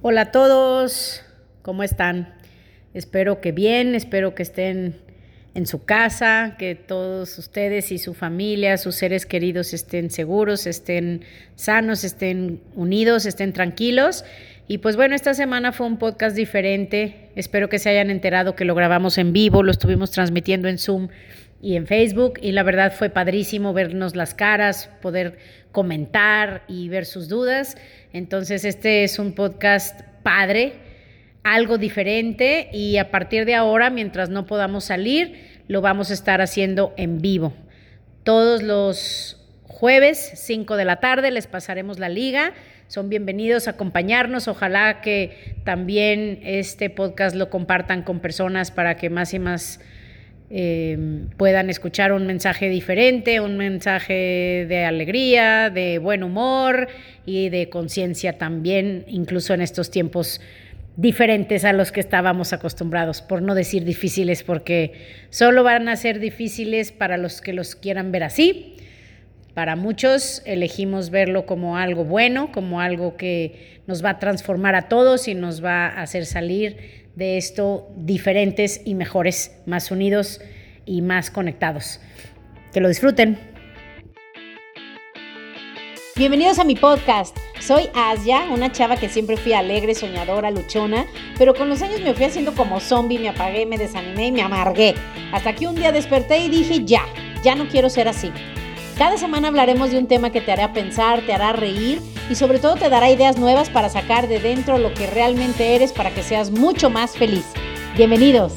Hola a todos, ¿cómo están? Espero que bien, espero que estén en su casa, que todos ustedes y su familia, sus seres queridos estén seguros, estén sanos, estén unidos, estén tranquilos. Y pues bueno, esta semana fue un podcast diferente. Espero que se hayan enterado que lo grabamos en vivo, lo estuvimos transmitiendo en Zoom y en Facebook y la verdad fue padrísimo vernos las caras, poder comentar y ver sus dudas. Entonces este es un podcast padre, algo diferente y a partir de ahora, mientras no podamos salir, lo vamos a estar haciendo en vivo. Todos los jueves, 5 de la tarde, les pasaremos la liga. Son bienvenidos a acompañarnos. Ojalá que también este podcast lo compartan con personas para que más y más Em, puedan escuchar un mensaje diferente, un mensaje de alegría, de buen humor y de conciencia también, incluso en estos tiempos diferentes a los que estábamos acostumbrados, por no decir difíciles, porque solo van a ser difíciles para los que los quieran ver así. Para muchos elegimos verlo como algo bueno, como algo que nos va a transformar a todos y nos va a hacer salir de esto diferentes y mejores, más unidos y más conectados. Que lo disfruten. Bienvenidos a mi podcast. Soy Asia, una chava que siempre fui alegre, soñadora, luchona, pero con los años me fui haciendo como zombie, me apagué, me desanimé y me amargué. Hasta que un día desperté y dije, ya, ya no quiero ser así. Cada semana hablaremos de un tema que te hará pensar, te hará reír y sobre todo te dará ideas nuevas para sacar de dentro lo que realmente eres para que seas mucho más feliz. Bienvenidos.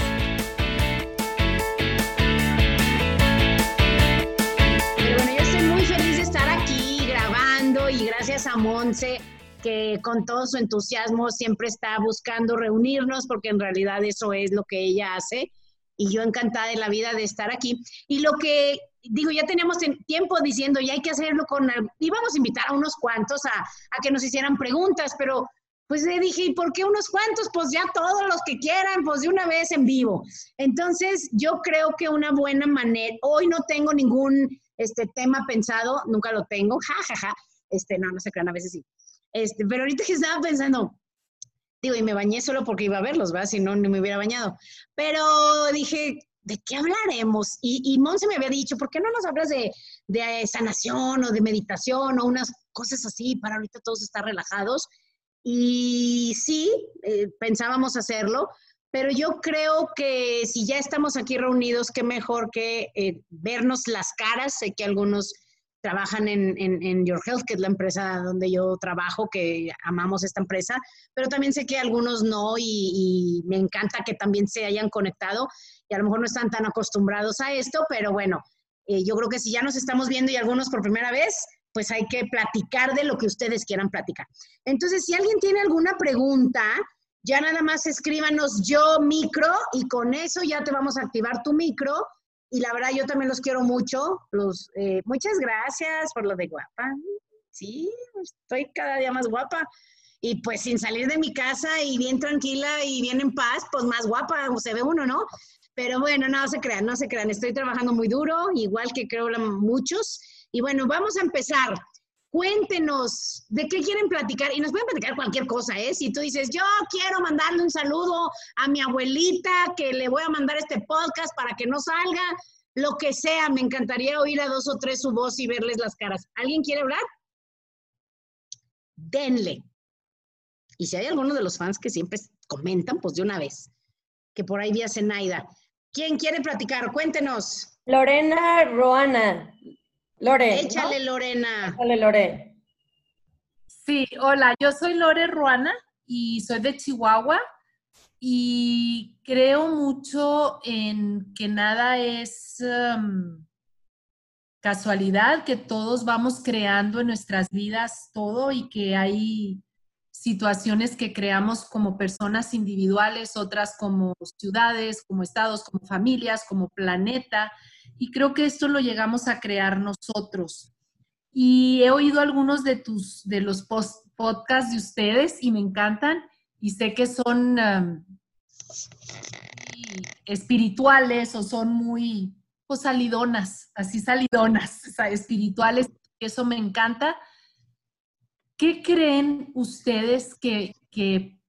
Pero bueno, yo estoy muy feliz de estar aquí grabando y gracias a Monse que con todo su entusiasmo siempre está buscando reunirnos porque en realidad eso es lo que ella hace y yo encantada de la vida de estar aquí. Y lo que digo, ya teníamos tiempo diciendo, ya hay que hacerlo con, íbamos a invitar a unos cuantos a, a que nos hicieran preguntas, pero pues le dije, ¿y por qué unos cuantos? Pues ya todos los que quieran, pues de una vez en vivo. Entonces, yo creo que una buena manera, hoy no tengo ningún este tema pensado, nunca lo tengo, jajaja, ja, ja. este, no, no se crean, a veces sí. Este, pero ahorita que estaba pensando, digo, y me bañé solo porque iba a verlos, ¿verdad? Si no, ni me hubiera bañado. Pero dije, ¿de qué hablaremos? Y, y Monse me había dicho, ¿por qué no nos hablas de, de, sanación o de meditación o unas cosas así para ahorita todos estar relajados? Y sí, eh, pensábamos hacerlo, pero yo creo que si ya estamos aquí reunidos, qué mejor que eh, vernos las caras. Sé que algunos trabajan en, en, Your Health, que es la empresa donde yo trabajo, que amamos esta empresa, pero también sé que algunos no y me encanta que también se hayan conectado y a lo mejor no están tan acostumbrados a esto, pero bueno, eh, yo creo que si ya nos estamos viendo y algunos por primera vez, pues hay que platicar de lo que ustedes quieran platicar. Entonces, si alguien tiene alguna pregunta, ya nada más escríbanos yo micro y con eso ya te vamos a activar tu micro. Y la verdad, yo también los quiero mucho. Los, eh, muchas gracias por lo de guapa. Sí, estoy cada día más guapa. Y pues sin salir de mi casa y bien tranquila y bien en paz, pues más guapa se ve uno, ¿no? Pero bueno, no se crean, no se crean. Estoy trabajando muy duro, igual que creo muchos. Y bueno, vamos a empezar. Cuéntenos de qué quieren platicar y nos pueden platicar cualquier cosa, ¿eh? Si tú dices, yo quiero mandarle un saludo a mi abuelita, que le voy a mandar este podcast para que no salga, lo que sea, me encantaría oír a dos o tres su voz y verles las caras. ¿Alguien quiere hablar? Denle. Y si hay alguno de los fans que siempre comentan, pues de una vez, que por ahí vi a Zenaida. ¿Quién quiere platicar? Cuéntenos. Lorena Roana. Lore. Échale, ¿no? Lorena. Échale, Lore. Sí, hola, yo soy Lore Ruana y soy de Chihuahua y creo mucho en que nada es um, casualidad, que todos vamos creando en nuestras vidas todo y que hay situaciones que creamos como personas individuales, otras como ciudades, como estados, como familias, como planeta. Y creo que esto lo llegamos a crear nosotros. Y he oído algunos de, tus, de los podcasts de ustedes y me encantan y sé que son espirituales o son muy pues, salidonas, así salidonas, espirituales, eso me encanta ¿qué creen ustedes que, que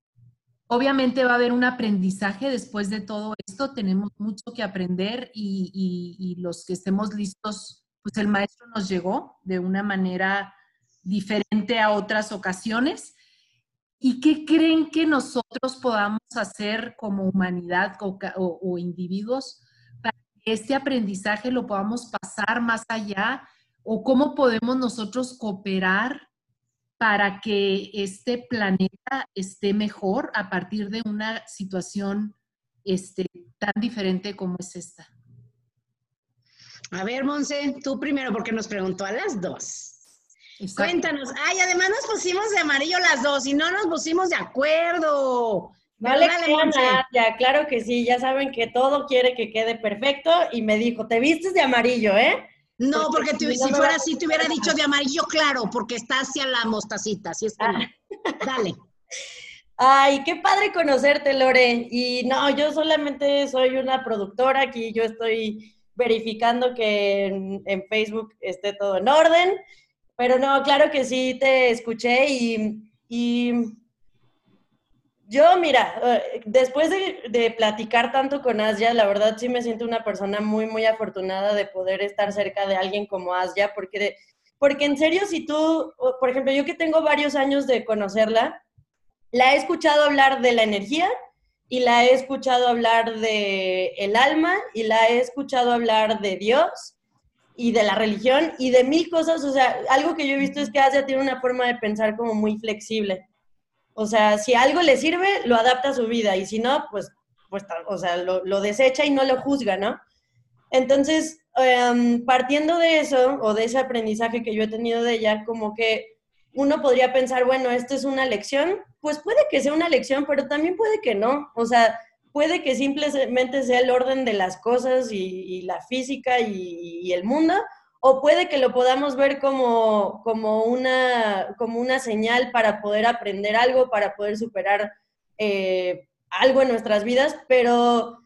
obviamente va a haber un aprendizaje después de todo esto? Tenemos mucho que aprender y, y los que estemos listos, pues el maestro nos llegó de una manera diferente a otras ocasiones. ¿Y qué creen que nosotros podamos hacer como humanidad o, individuos para que este aprendizaje lo podamos pasar más allá? ¿O cómo podemos nosotros cooperar para que este planeta esté mejor a partir de una situación este, tan diferente como es esta? A ver, Monse, tú primero, porque nos preguntó a las dos. Cuéntanos. Ay, además nos pusimos de amarillo las dos y no nos pusimos de acuerdo. Vale, ya, claro que sí, ya saben que todo quiere que quede perfecto y me dijo, te vistes de amarillo, ¿eh? No, porque, si, fuera así te hubiera dicho de amarillo claro, porque está hacia la mostacita, así es que ah. Dale. Ay, qué padre conocerte, Lore. Y no, yo solamente soy una productora aquí, yo estoy verificando que en Facebook esté todo en orden pero no, claro que sí te escuché y, yo, mira, eh, después de, platicar tanto con Asia, la verdad sí me siento una persona muy, muy afortunada de poder estar cerca de alguien como Asia, porque, porque en serio, si tú, por ejemplo, yo que tengo varios años de conocerla, la he escuchado hablar de la energía y la he escuchado hablar de el alma y la he escuchado hablar de Dios y de la religión y de mil cosas. O sea, algo que yo he visto es que Asia tiene una forma de pensar como muy flexible. O sea, si algo le sirve, lo adapta a su vida y si no, pues, pues o sea, lo, desecha y no lo juzga, ¿no? Entonces, em, partiendo de eso o de ese aprendizaje que yo he tenido de ella, como que uno podría pensar, bueno, esto es una lección, pues puede que sea una lección, pero también puede que no. O sea, puede que simplemente sea el orden de las cosas y, la física y, el mundo, o puede que lo podamos ver como, como, una, como una señal para poder aprender algo, para poder superar eh, algo en nuestras vidas, pero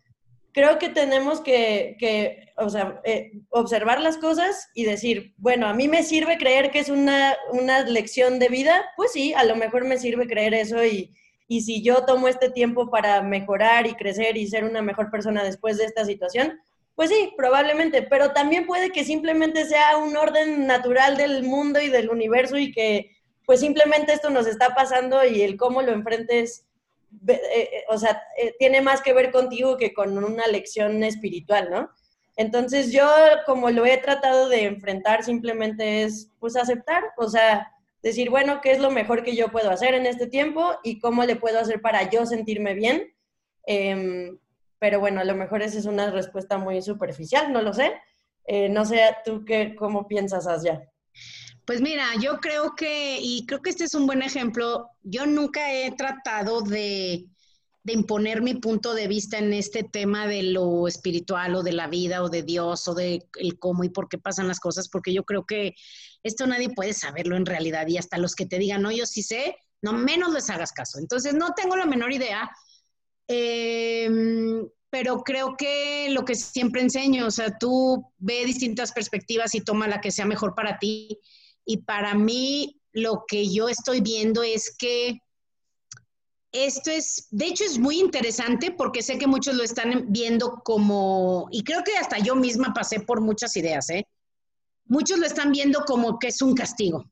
creo que tenemos que, eh, observar las cosas y decir, bueno, a mí me sirve creer que es una, una lección de vida, pues sí, a lo mejor me sirve creer eso y, y si yo tomo este tiempo para mejorar y crecer y ser una mejor persona después de esta situación, pues sí, probablemente, pero también puede que simplemente sea un orden natural del mundo y del universo y que pues simplemente esto nos está pasando y el cómo lo enfrentes, eh, eh, o sea, eh, tiene más que ver contigo que con una lección espiritual, ¿no? Entonces yo como lo he tratado de enfrentar simplemente es pues aceptar, o sea, decir, bueno, ¿qué es lo mejor que yo puedo hacer en este tiempo y cómo le puedo hacer para yo sentirme bien? Em, pero bueno, a lo mejor esa es una respuesta muy superficial, no lo sé. Eh, no sé, tú qué, cómo piensas, Asya. Pues mira, yo creo que, y creo que este es un buen ejemplo, yo nunca he tratado de, de imponer mi punto de vista en este tema de lo espiritual o de la vida o de Dios o de el cómo y por qué pasan las cosas, porque yo creo que esto nadie puede saberlo en realidad y hasta los que te digan, no, yo sí sé, no menos les hagas caso. Entonces, no tengo la menor idea, em, pero creo que lo que siempre enseño, o sea, tú ve distintas perspectivas y toma la que sea mejor para ti. Y para mí, lo que yo estoy viendo es que esto es, de hecho es muy interesante porque sé que muchos lo están viendo como, y creo que hasta yo misma pasé por muchas ideas, ¿eh? Muchos lo están viendo como que es un castigo.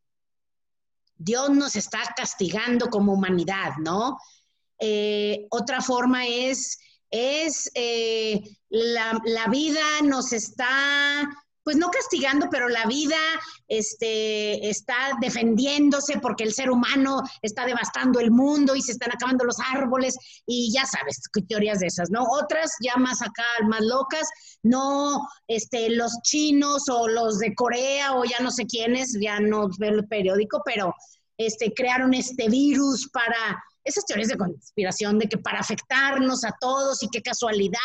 Dios nos está castigando como humanidad, ¿no? Eh, otra forma es, es eh, la, la vida nos está pues no castigando, pero la vida este, está defendiéndose porque el ser humano está devastando el mundo y se están acabando los árboles y ya sabes, teorías de esas, ¿no? Otras ya más acá, más locas, no, este, los chinos o los de Corea o ya no sé quiénes, ya no veo el periódico, pero este, crearon este virus para, esas teorías de conspiración de que para afectarnos a todos y qué casualidad,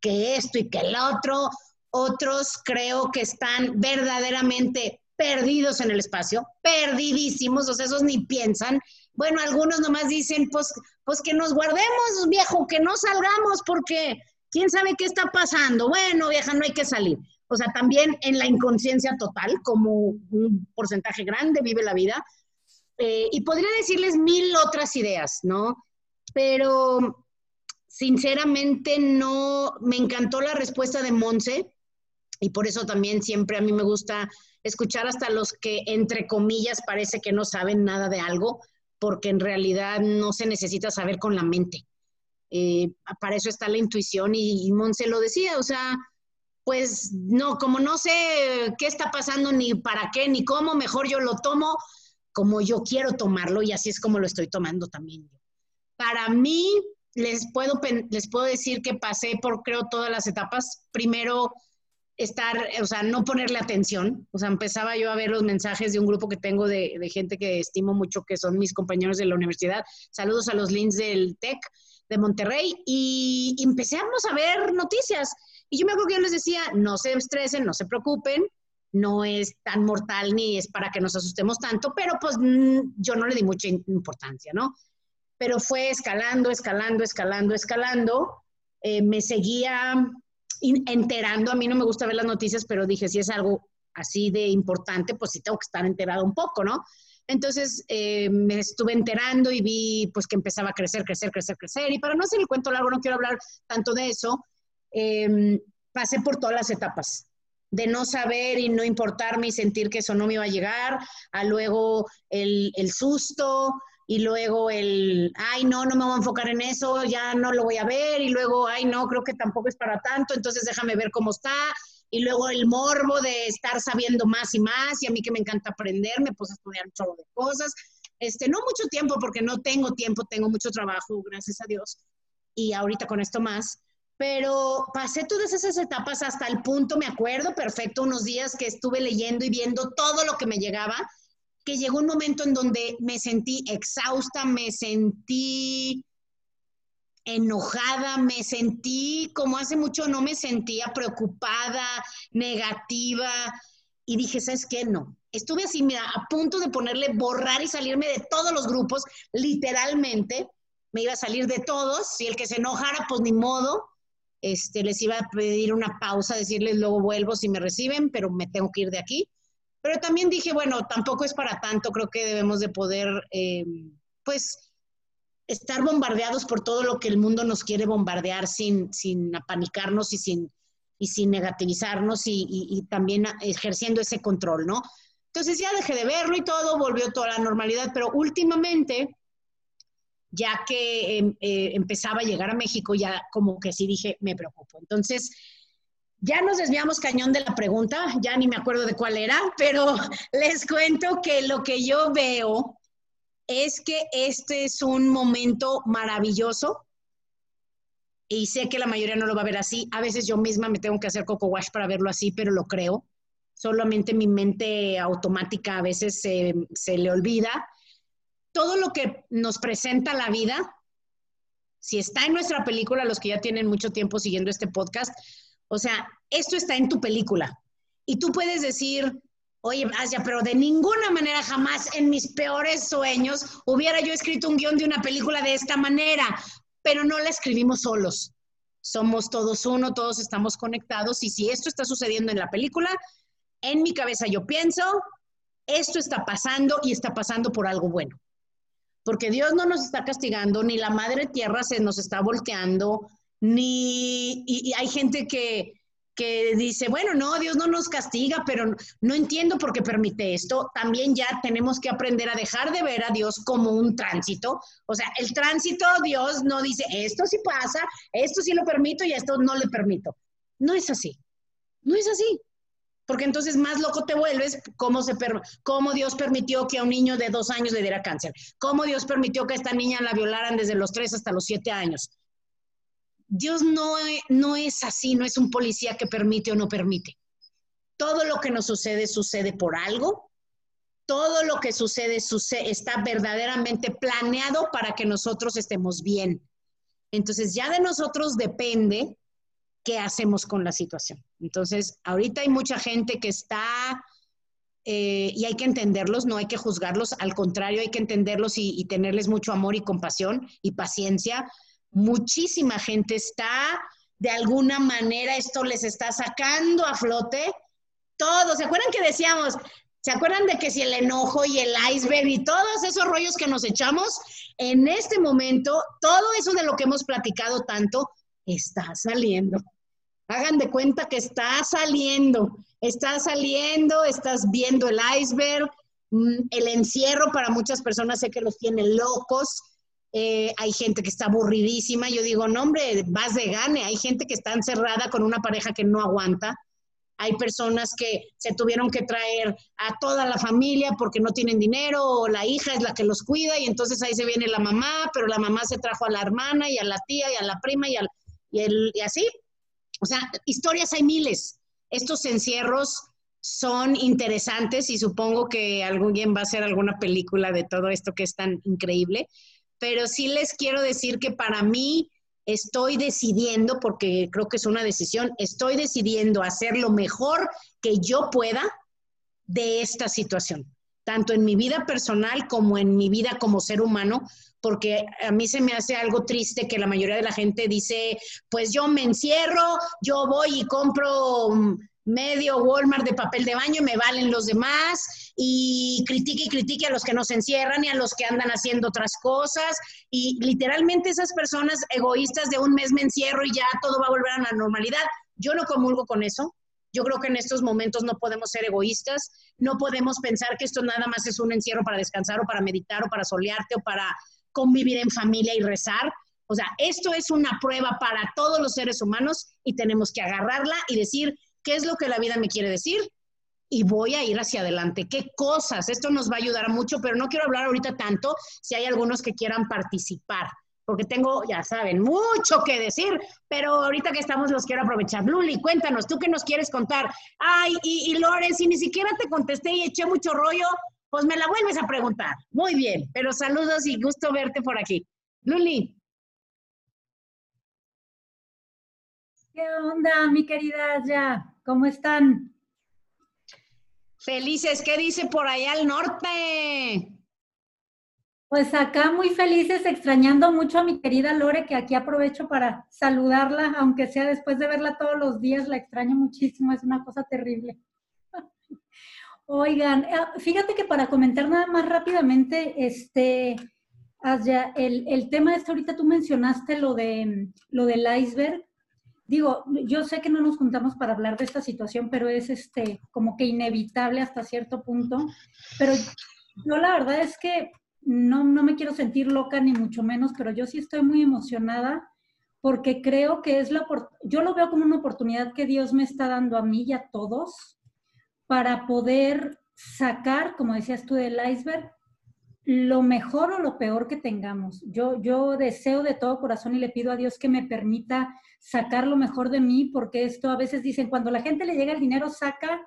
que esto y que el otro, otros creo que están verdaderamente perdidos en el espacio, perdidísimos, o sea, esos ni piensan. Bueno, algunos nomás dicen, pues, pues que nos guardemos, viejo, que no salgamos porque quién sabe qué está pasando. Bueno, vieja, no hay que salir. O sea, también en la inconsciencia total, como un porcentaje grande vive la vida. Eh, y podría decirles mil otras ideas, ¿no? Pero sinceramente no, me encantó la respuesta de Monse y por eso también siempre a mí me gusta escuchar hasta los que, entre comillas, parece que no saben nada de algo, porque en realidad no se necesita saber con la mente. Eh, para eso está la intuición y, y Monse lo decía, o sea, pues no, como no sé qué está pasando ni para qué ni cómo, mejor yo lo tomo como yo quiero tomarlo y así es como lo estoy tomando también. Para mí, les puedo, les puedo decir que pasé por, creo, todas las etapas. Primero, estar, o sea, no ponerle atención. O sea, empezaba yo a ver los mensajes de un grupo que tengo de, gente que estimo mucho, que son mis compañeros de la universidad. Saludos a los links del TEC de Monterrey y empezamos a ver noticias. Y yo me acuerdo que yo les decía, no se estresen, no se preocupen, no es tan mortal ni es para que nos asustemos tanto, pero pues mm, yo no le di mucha importancia, ¿no? Pero fue escalando, escalando, escalando, escalando. Eh, me seguía enterando, a mí no me gusta ver las noticias, pero dije, si es algo así de importante, pues sí tengo que estar enterado un poco, ¿no? Entonces eh, me estuve enterando y vi pues que empezaba a crecer, crecer, crecer, crecer. Y para no hacer el cuento largo, no quiero hablar tanto de eso, eh, pasé por todas las etapas de no saber y no importarme y sentir que eso no me iba a llegar, a luego el, el susto y luego el, ay, no, no me voy a enfocar en eso, ya no lo voy a ver y luego, ay, no, creo que tampoco es para tanto, entonces déjame ver cómo está y luego el morbo de estar sabiendo más y más y a mí que me encanta aprender, me puse estudiar un de cosas. Este, no mucho tiempo porque no tengo tiempo, tengo mucho trabajo, gracias a Dios, y ahorita con esto más, pero pasé todas esas etapas hasta el punto, me acuerdo perfecto, unos días que estuve leyendo y viendo todo lo que me llegaba, que llegó un momento en donde me sentí exhausta, me sentí enojada, me sentí como hace mucho no me sentía preocupada, negativa, y dije, ¿sabes qué? No. Estuve así, mira, a punto de ponerle borrar y salirme de todos los grupos, literalmente, me iba a salir de todos, y el que se enojara, pues ni modo, este, les iba a pedir una pausa, decirles luego vuelvo si me reciben, pero me tengo que ir de aquí. Pero también dije, bueno, tampoco es para tanto, creo que debemos de poder, eh, pues, estar bombardeados por todo lo que el mundo nos quiere bombardear sin, sin apanicarnos y sin, y sin negativizarnos y, y, también ejerciendo ese control, ¿no? Entonces ya dejé de verlo y todo, volvió toda la normalidad, pero últimamente ya que em, eh, empezaba a llegar a México, ya como que sí dije, me preocupo. Entonces, ya nos desviamos cañón de la pregunta, ya ni me acuerdo de cuál era, pero les cuento que lo que yo veo es que este es un momento maravilloso y sé que la mayoría no lo va a ver así. A veces yo misma me tengo que hacer coco wash para verlo así, pero lo creo. Solamente mi mente automática a veces se, se le olvida todo lo que nos presenta la vida, si está en nuestra película, los que ya tienen mucho tiempo siguiendo este podcast, o sea, esto está en tu película. Y tú puedes decir, oye, Asia, pero de ninguna manera jamás en mis peores sueños hubiera yo escrito un guion de una película de esta manera, pero no la escribimos solos. Somos todos uno, todos estamos conectados y si esto está sucediendo en la película, en mi cabeza yo pienso, esto está pasando y está pasando por algo bueno porque Dios no nos está castigando, ni la madre tierra se nos está volteando, ni y, hay gente que, que dice, bueno, no, Dios no nos castiga, pero no entiendo por qué permite esto. También ya tenemos que aprender a dejar de ver a Dios como un tránsito. O sea, el tránsito, Dios no dice, esto sí pasa, esto sí lo permito y esto no le permito. No es así. No es así porque entonces más loco te vuelves cómo, se cómo Dios permitió que a un niño de dos años le diera cáncer, cómo Dios permitió que a esta niña la violaran desde los tres hasta los siete años. Dios no, no es así, no es un policía que permite o no permite. Todo lo que nos sucede sucede por algo, todo lo que sucede, sucede está verdaderamente planeado para que nosotros estemos bien. Entonces ya de nosotros depende qué hacemos con la situación. Entonces, ahorita hay mucha gente que está, eh, y hay que entenderlos, no hay que juzgarlos, al contrario, hay que entenderlos y, tenerles mucho amor y compasión y paciencia. Muchísima gente está, de alguna manera, esto les está sacando a flote. Todos, ¿se acuerdan que decíamos, ¿Se acuerdan de que si el enojo y el iceberg y todos esos rollos que nos echamos, en este momento, todo eso de lo que hemos platicado tanto, está saliendo. Hagan de cuenta que está saliendo, está saliendo, estás viendo el iceberg, mm, el encierro para muchas personas sé que los tiene locos, eh, hay gente que está aburridísima, yo digo, no hombre, vas de gane, hay gente que está encerrada con una pareja que no aguanta, hay personas que se tuvieron que traer a toda la familia porque no tienen dinero o la hija es la que los cuida y entonces ahí se viene la mamá, pero la mamá se trajo a la hermana y a la tía y a la prima y, y, el, y así. O sea, historias hay miles. Estos encierros son interesantes y supongo que alguien va a hacer alguna película de todo esto que es tan increíble pero sí les quiero decir que para mí estoy decidiendo, porque creo que es una decisión, estoy decidiendo hacer lo mejor que yo pueda de esta situación, tanto en mi vida personal como en mi vida como ser humano, porque a mí se me hace algo triste que la mayoría de la gente dice, pues yo me encierro, yo voy y compro mm, medio Walmart de papel de baño y me valen los demás y critique y critique a los que nos encierran y a los que andan haciendo otras cosas y literalmente esas personas egoístas de un mes me encierro y ya todo va a volver a la normalidad. Yo no comulgo con eso. Yo creo que en estos momentos no podemos ser egoístas, no podemos pensar que esto nada más es un encierro para descansar o para meditar o para solearte o para convivir en familia y rezar. O sea, esto es una prueba para todos los seres humanos y tenemos que agarrarla y decir, qué es lo que la vida me quiere decir y voy a ir hacia adelante. ¿Qué cosas? Esto nos va a ayudar mucho, pero no quiero hablar ahorita tanto si hay algunos que quieran participar, porque tengo, ya saben, mucho que decir, pero ahorita que estamos los quiero aprovechar. Luli, cuéntanos, ¿tú qué nos quieres contar? Ay, y, y Loren, si ni siquiera te contesté y eché mucho rollo, pues me la vuelves a preguntar. Muy bien, pero saludos y gusto verte por aquí. Luli. ¿Qué onda, mi querida Ya? ¿Cómo están? Felices, ¿qué dice por allá al norte? Pues acá muy felices, extrañando mucho a mi querida Lore, que aquí aprovecho para saludarla, aunque sea después de verla todos los días, la extraño muchísimo, es una cosa terrible. Oigan, eh, fíjate que para comentar nada más rápidamente, este, el, el tema de esto, ahorita tú mencionaste lo, de, lo del iceberg, digo, yo sé que no nos juntamos para hablar de esta situación, pero es este como que inevitable hasta cierto punto. Pero yo la verdad es que no, no me quiero sentir loca ni mucho menos, pero yo sí estoy muy emocionada porque creo que es la yo lo veo como una oportunidad que Dios me está dando a mí y a todos para poder sacar, como decías tú, del iceberg, lo mejor o lo peor que tengamos. Yo, yo deseo de todo corazón y le pido a Dios que me permita sacar lo mejor de mí, porque esto a veces dicen, cuando la gente le llega el dinero, saca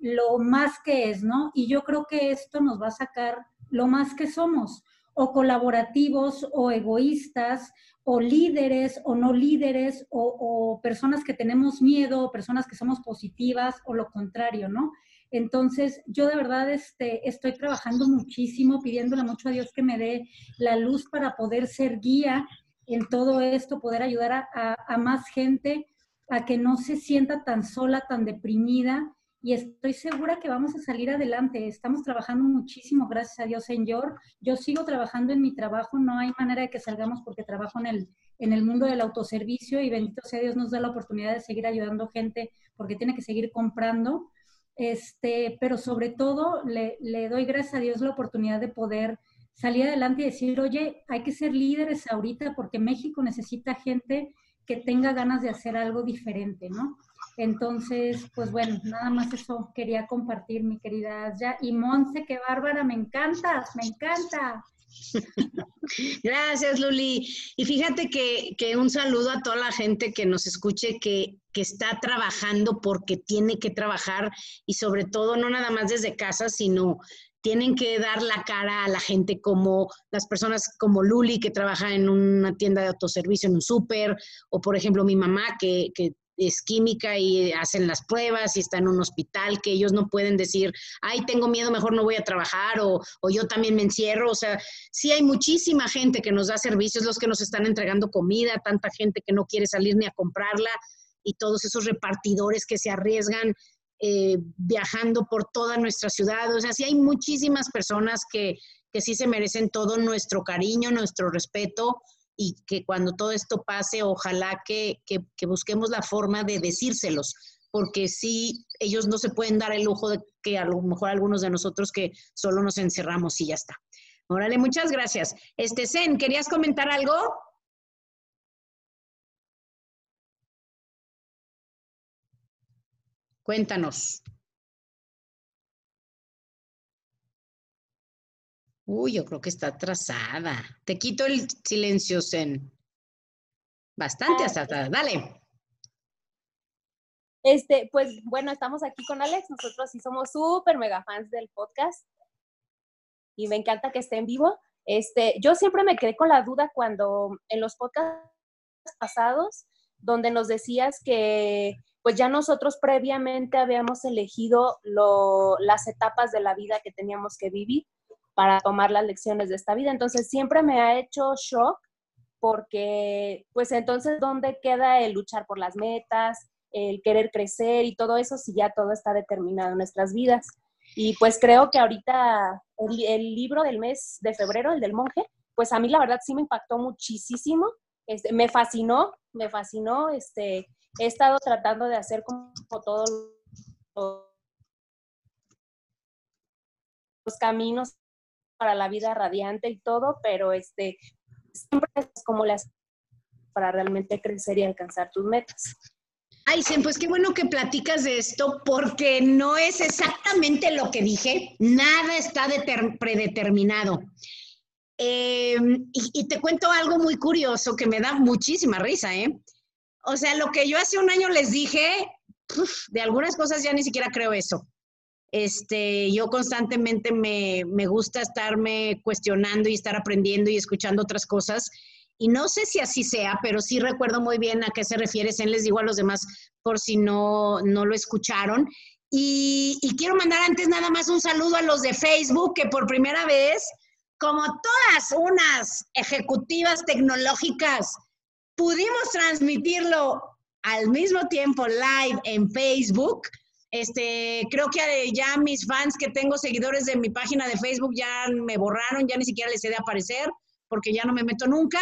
lo más que es, ¿no? Y yo creo que esto nos va a sacar lo más que somos, o colaborativos, o egoístas, o líderes, o no líderes, o, personas que tenemos miedo, o personas que somos positivas, o lo contrario, ¿no? Entonces, yo de verdad este, estoy trabajando muchísimo, pidiéndole mucho a Dios que me dé la luz para poder ser guía en todo esto, poder ayudar a, más gente a que no se sienta tan sola, tan deprimida. Y estoy segura que vamos a salir adelante. Estamos trabajando muchísimo, gracias a Dios, York. Yo sigo trabajando en mi trabajo, no hay manera de que salgamos porque trabajo en el, en el mundo del autoservicio y bendito sea Dios nos da la oportunidad de seguir ayudando gente porque tiene que seguir comprando. Este, pero sobre todo le, le doy gracias a Dios la oportunidad de poder salir adelante y decir, oye, hay que ser líderes ahorita porque México necesita gente que tenga ganas de hacer algo diferente, ¿no? Entonces, pues bueno, nada más eso quería compartir, mi querida Ya. Y Monse, qué bárbara, me encanta, me encanta. Gracias, Luli. Y fíjate que, que, un saludo a toda la gente que nos escuche, que, que está trabajando porque tiene que trabajar y sobre todo no nada más desde casa, sino tienen que dar la cara a la gente como las personas como Luli, que trabaja en una tienda de autoservicio, en un súper, o por ejemplo mi mamá, que, que, es química y hacen las pruebas y está en un hospital, que ellos no pueden decir, ay, tengo miedo, mejor no voy a trabajar, o, o yo también me encierro. O sea, sí hay muchísima gente que nos da servicios, los que nos están entregando comida, tanta gente que no quiere salir ni a comprarla, y todos esos repartidores que se arriesgan eh, viajando por toda nuestra ciudad. O sea, sí hay muchísimas personas que, que sí se merecen todo nuestro cariño, nuestro respeto y que cuando todo esto pase, ojalá que, que, busquemos la forma de decírselos, porque sí, ellos no se pueden dar el lujo de que a lo mejor algunos de nosotros que solo nos encerramos y ya está. Órale, muchas gracias. Este, Zen, ¿querías comentar algo? Cuéntanos. Uy, yo creo que está atrasada. Te quito el silencio, Zen. Bastante ah, atrasada. Dale. Este, pues bueno, estamos aquí con Alex. Nosotros sí somos súper mega fans del podcast y me encanta que esté en vivo. Este, yo siempre me quedé con la duda cuando en los podcasts pasados, donde nos decías que pues ya nosotros previamente habíamos elegido las etapas de la vida que teníamos que vivir para tomar las lecciones de esta vida. Entonces siempre me ha hecho shock porque pues entonces ¿dónde queda el luchar por las metas, el querer crecer y todo eso si ya todo está determinado en nuestras vidas? Y pues creo que ahorita el, libro del mes de febrero, el del monje, pues a mí la verdad sí me impactó muchísimo, este, me fascinó, me fascinó, este, he estado tratando de hacer como todos los caminos para la vida radiante y todo, pero este, siempre es como las para realmente crecer y alcanzar tus metas. Ay, Sen, pues qué bueno que platicas de esto porque no es exactamente lo que dije, nada está predeterminado. Em, y, te cuento algo muy curioso que me da muchísima risa, ¿eh? O sea, lo que yo hace un año les dije, de algunas cosas ya ni siquiera creo eso. Este, yo constantemente me, me gusta estarme cuestionando y estar aprendiendo y escuchando otras cosas. Y no sé si así sea, pero sí recuerdo muy bien a qué se refiere. Se les digo a los demás por si no, no lo escucharon. Y, quiero mandar antes nada más un saludo a los de Facebook que por primera vez, como todas unas ejecutivas tecnológicas, pudimos transmitirlo al mismo tiempo live en Facebook este, creo que ya mis fans que tengo seguidores de mi página de Facebook ya me borraron, ya ni siquiera les he de aparecer porque ya no me meto nunca.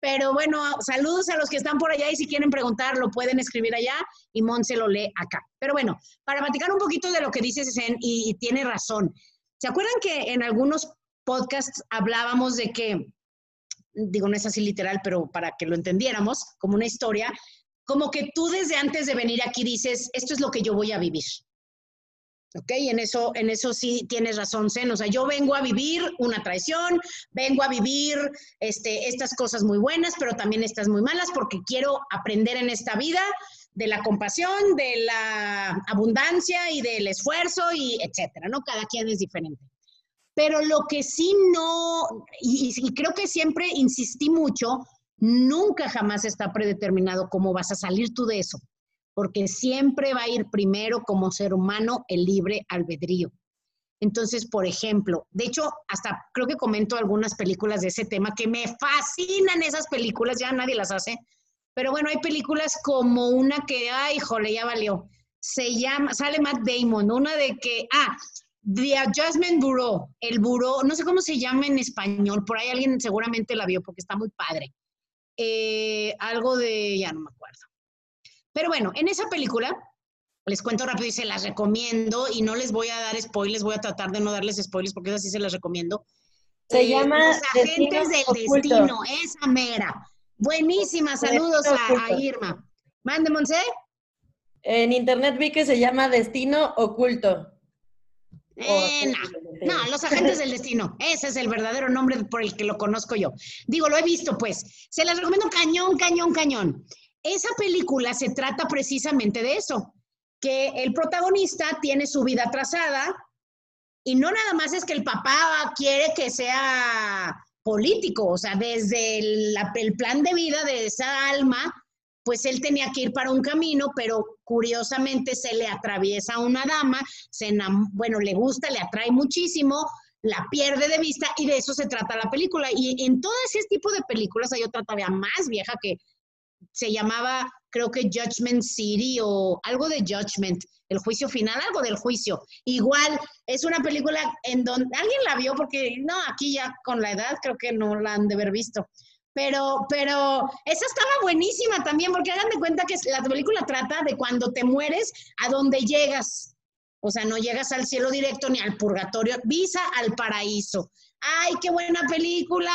Pero bueno, saludos a los que están por allá y si quieren preguntar lo pueden escribir allá y Mon se lo lee acá. Pero bueno, para platicar un poquito de lo que dice y, y tiene razón. ¿Se acuerdan que en algunos podcasts hablábamos de que, digo, no es así literal, pero para que lo entendiéramos como una historia, como que tú desde antes de venir aquí dices, esto es lo que yo voy a vivir. ¿Ok? En eso, en eso sí tienes razón, Zen. O sea, yo vengo a vivir una traición, vengo a vivir este, estas cosas muy buenas, pero también estas muy malas, porque quiero aprender en esta vida de la compasión, de la abundancia y del esfuerzo y etcétera, ¿no? Cada quien es diferente. Pero lo que sí no, y, y creo que siempre insistí mucho, Nunca jamás está predeterminado cómo vas a salir tú de eso, porque siempre va a ir primero como ser humano el libre albedrío. Entonces, por ejemplo, de hecho, hasta creo que comento algunas películas de ese tema que me fascinan esas películas, ya nadie las hace, pero bueno, hay películas como una que, ay, jole, ya valió. Se llama, sale Matt Damon, una de que, ah, The Adjustment Bureau, el buró, no sé cómo se llama en español, por ahí alguien seguramente la vio porque está muy padre. Eh, algo de, ya no me acuerdo. Pero bueno, en esa película, les cuento rápido y se las recomiendo y no les voy a dar spoilers, voy a tratar de no darles spoilers porque así se las recomiendo. Se eh, llama Los Agentes del Destino, esa mera. Buenísima, saludos a, Irma. Mande, Monse. En internet vi que se llama Destino Oculto. Eh, no, los agentes del destino. Ese es el verdadero nombre por el que lo conozco yo. Digo, lo he visto, pues. Se las recomiendo cañón, cañón, cañón. Esa película se trata precisamente de eso, que el protagonista tiene su vida trazada y no nada más es que el papá quiere que sea político, o sea, desde el, el plan de vida de esa alma pues él tenía que ir para un camino, pero curiosamente se le atraviesa una dama, se bueno, le gusta, le atrae muchísimo, la pierde de vista y de eso se trata la película. Y en todo ese tipo de películas hay otra todavía más vieja que se llamaba, creo que Judgment City o algo de Judgment, el juicio final, algo del juicio. Igual, es una película en donde alguien la vio porque, no, aquí ya con la edad creo que no la han de haber visto. Pero, pero esa estaba buenísima también, porque hagan de cuenta que la película trata de cuando te mueres, a dónde llegas. O sea, no llegas al cielo directo ni al purgatorio, visa al paraíso. Ay, qué buena película,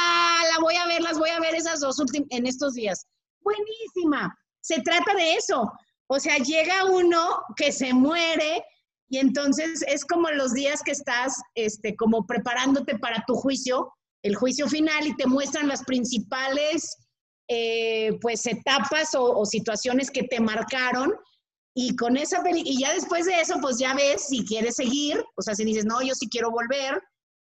la voy a ver, las voy a ver esas dos en estos días. Buenísima. Se trata de eso. O sea, llega uno que se muere y entonces es como los días que estás este, como preparándote para tu juicio, el juicio final y te muestran las principales eh, pues etapas o, situaciones que te marcaron y con esa y ya después de eso pues ya ves si quieres seguir, o sea, si dices, no, yo sí quiero volver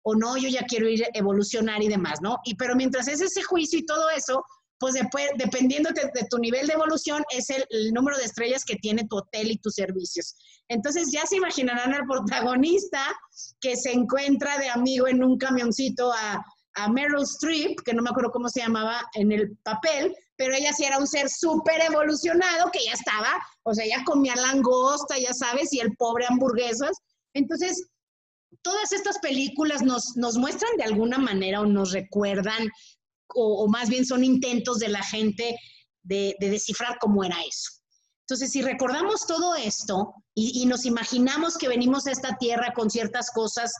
o no, yo ya quiero ir evolucionar y demás, ¿no? Y pero mientras es ese juicio y todo eso, pues después, dependiendo de, tu nivel de evolución, es el, número de estrellas que tiene tu hotel y tus servicios. Entonces ya se imaginarán al protagonista que se encuentra de amigo en un camioncito a, a Meryl Streep, que no me acuerdo cómo se llamaba en el papel, pero ella sí era un ser súper evolucionado que ya estaba, o sea, ya comía langosta, ya sabes, y el pobre hamburguesas. Entonces, todas estas películas nos, nos muestran de alguna manera o nos recuerdan o, más bien son intentos de la gente de, descifrar cómo era eso. Entonces, si recordamos todo esto y, nos imaginamos que venimos a esta tierra con ciertas cosas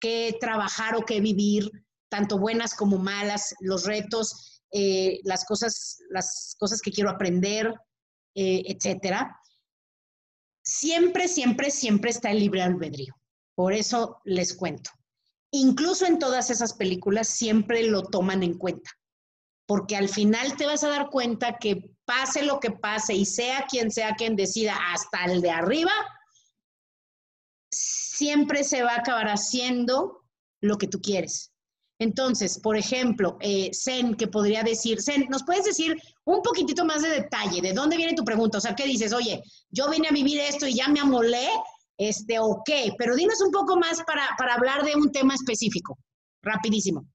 que trabajar o que vivir, tanto buenas como malas, los retos, eh, las, cosas, las cosas que quiero aprender, eh, etcétera, siempre, siempre, siempre está el libre albedrío. Por eso les cuento. Incluso en todas esas películas siempre lo toman en cuenta porque al final te vas a dar cuenta que pase lo que pase y sea quien sea quien decida, hasta el de arriba, siempre se va a acabar haciendo lo que tú quieres. Entonces, por ejemplo, eh, Zen, que podría decir, Zen, ¿nos puedes decir un poquitito más de detalle? ¿De dónde viene tu pregunta? O sea, ¿qué dices? Oye, yo vine a vivir esto y ya me amolé, este, ok, pero dinos un poco más para, para hablar de un tema específico, rapidísimo.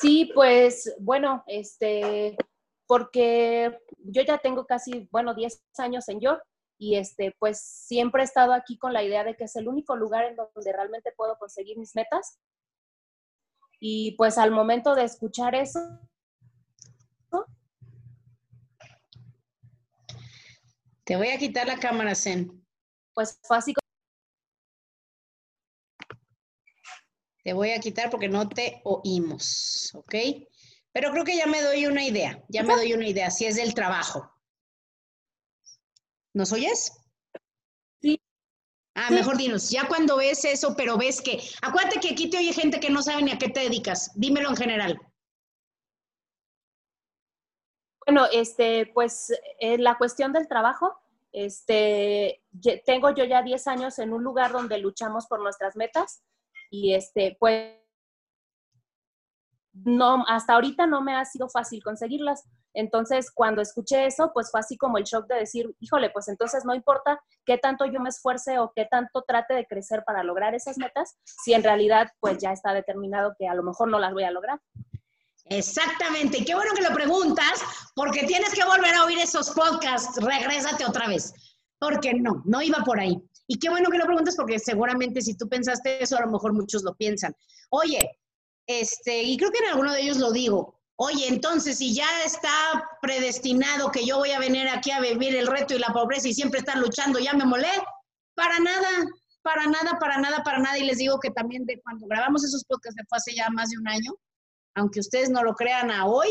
Sí, pues bueno, este, porque yo ya tengo casi, bueno, 10 años en York y este, pues siempre he estado aquí con la idea de que es el único lugar en donde realmente puedo conseguir mis metas. Y pues al momento de escuchar eso, te voy a quitar la cámara, Zen. Pues fue así Te voy a quitar porque no te oímos, ¿ok? Pero creo que ya me doy una idea, ya me doy una idea, si es del trabajo. ¿Nos oyes? Sí. Ah, mejor dinos, ya cuando ves eso, pero ves que, acuérdate que aquí te oye gente que no sabe ni a qué te dedicas, dímelo en general. Bueno, este, pues en la cuestión del trabajo, este, tengo yo ya 10 años en un lugar donde luchamos por nuestras metas y este, pues, no, hasta ahorita no me ha sido fácil conseguirlas. Entonces, cuando escuché eso, pues fue así como el shock de decir, híjole, pues entonces no importa qué tanto yo me esfuerce o qué tanto trate de crecer para lograr esas metas, si en realidad pues ya está determinado que a lo mejor no las voy a lograr. Exactamente, qué bueno que lo preguntas, porque tienes que volver a oír esos podcasts, regrésate otra vez, porque no, no iba por ahí. Y qué bueno que lo preguntas porque seguramente si tú pensaste eso, a lo mejor muchos lo piensan. Oye, este, y creo que en alguno de ellos lo digo, oye, entonces si ya está predestinado que yo voy a venir aquí a vivir el reto y la pobreza y siempre estar luchando, ya me molé, para nada, para nada, para nada, para nada. Y les digo que también de cuando grabamos esos podcasts fue hace ya más de un año, aunque ustedes no lo crean a hoy,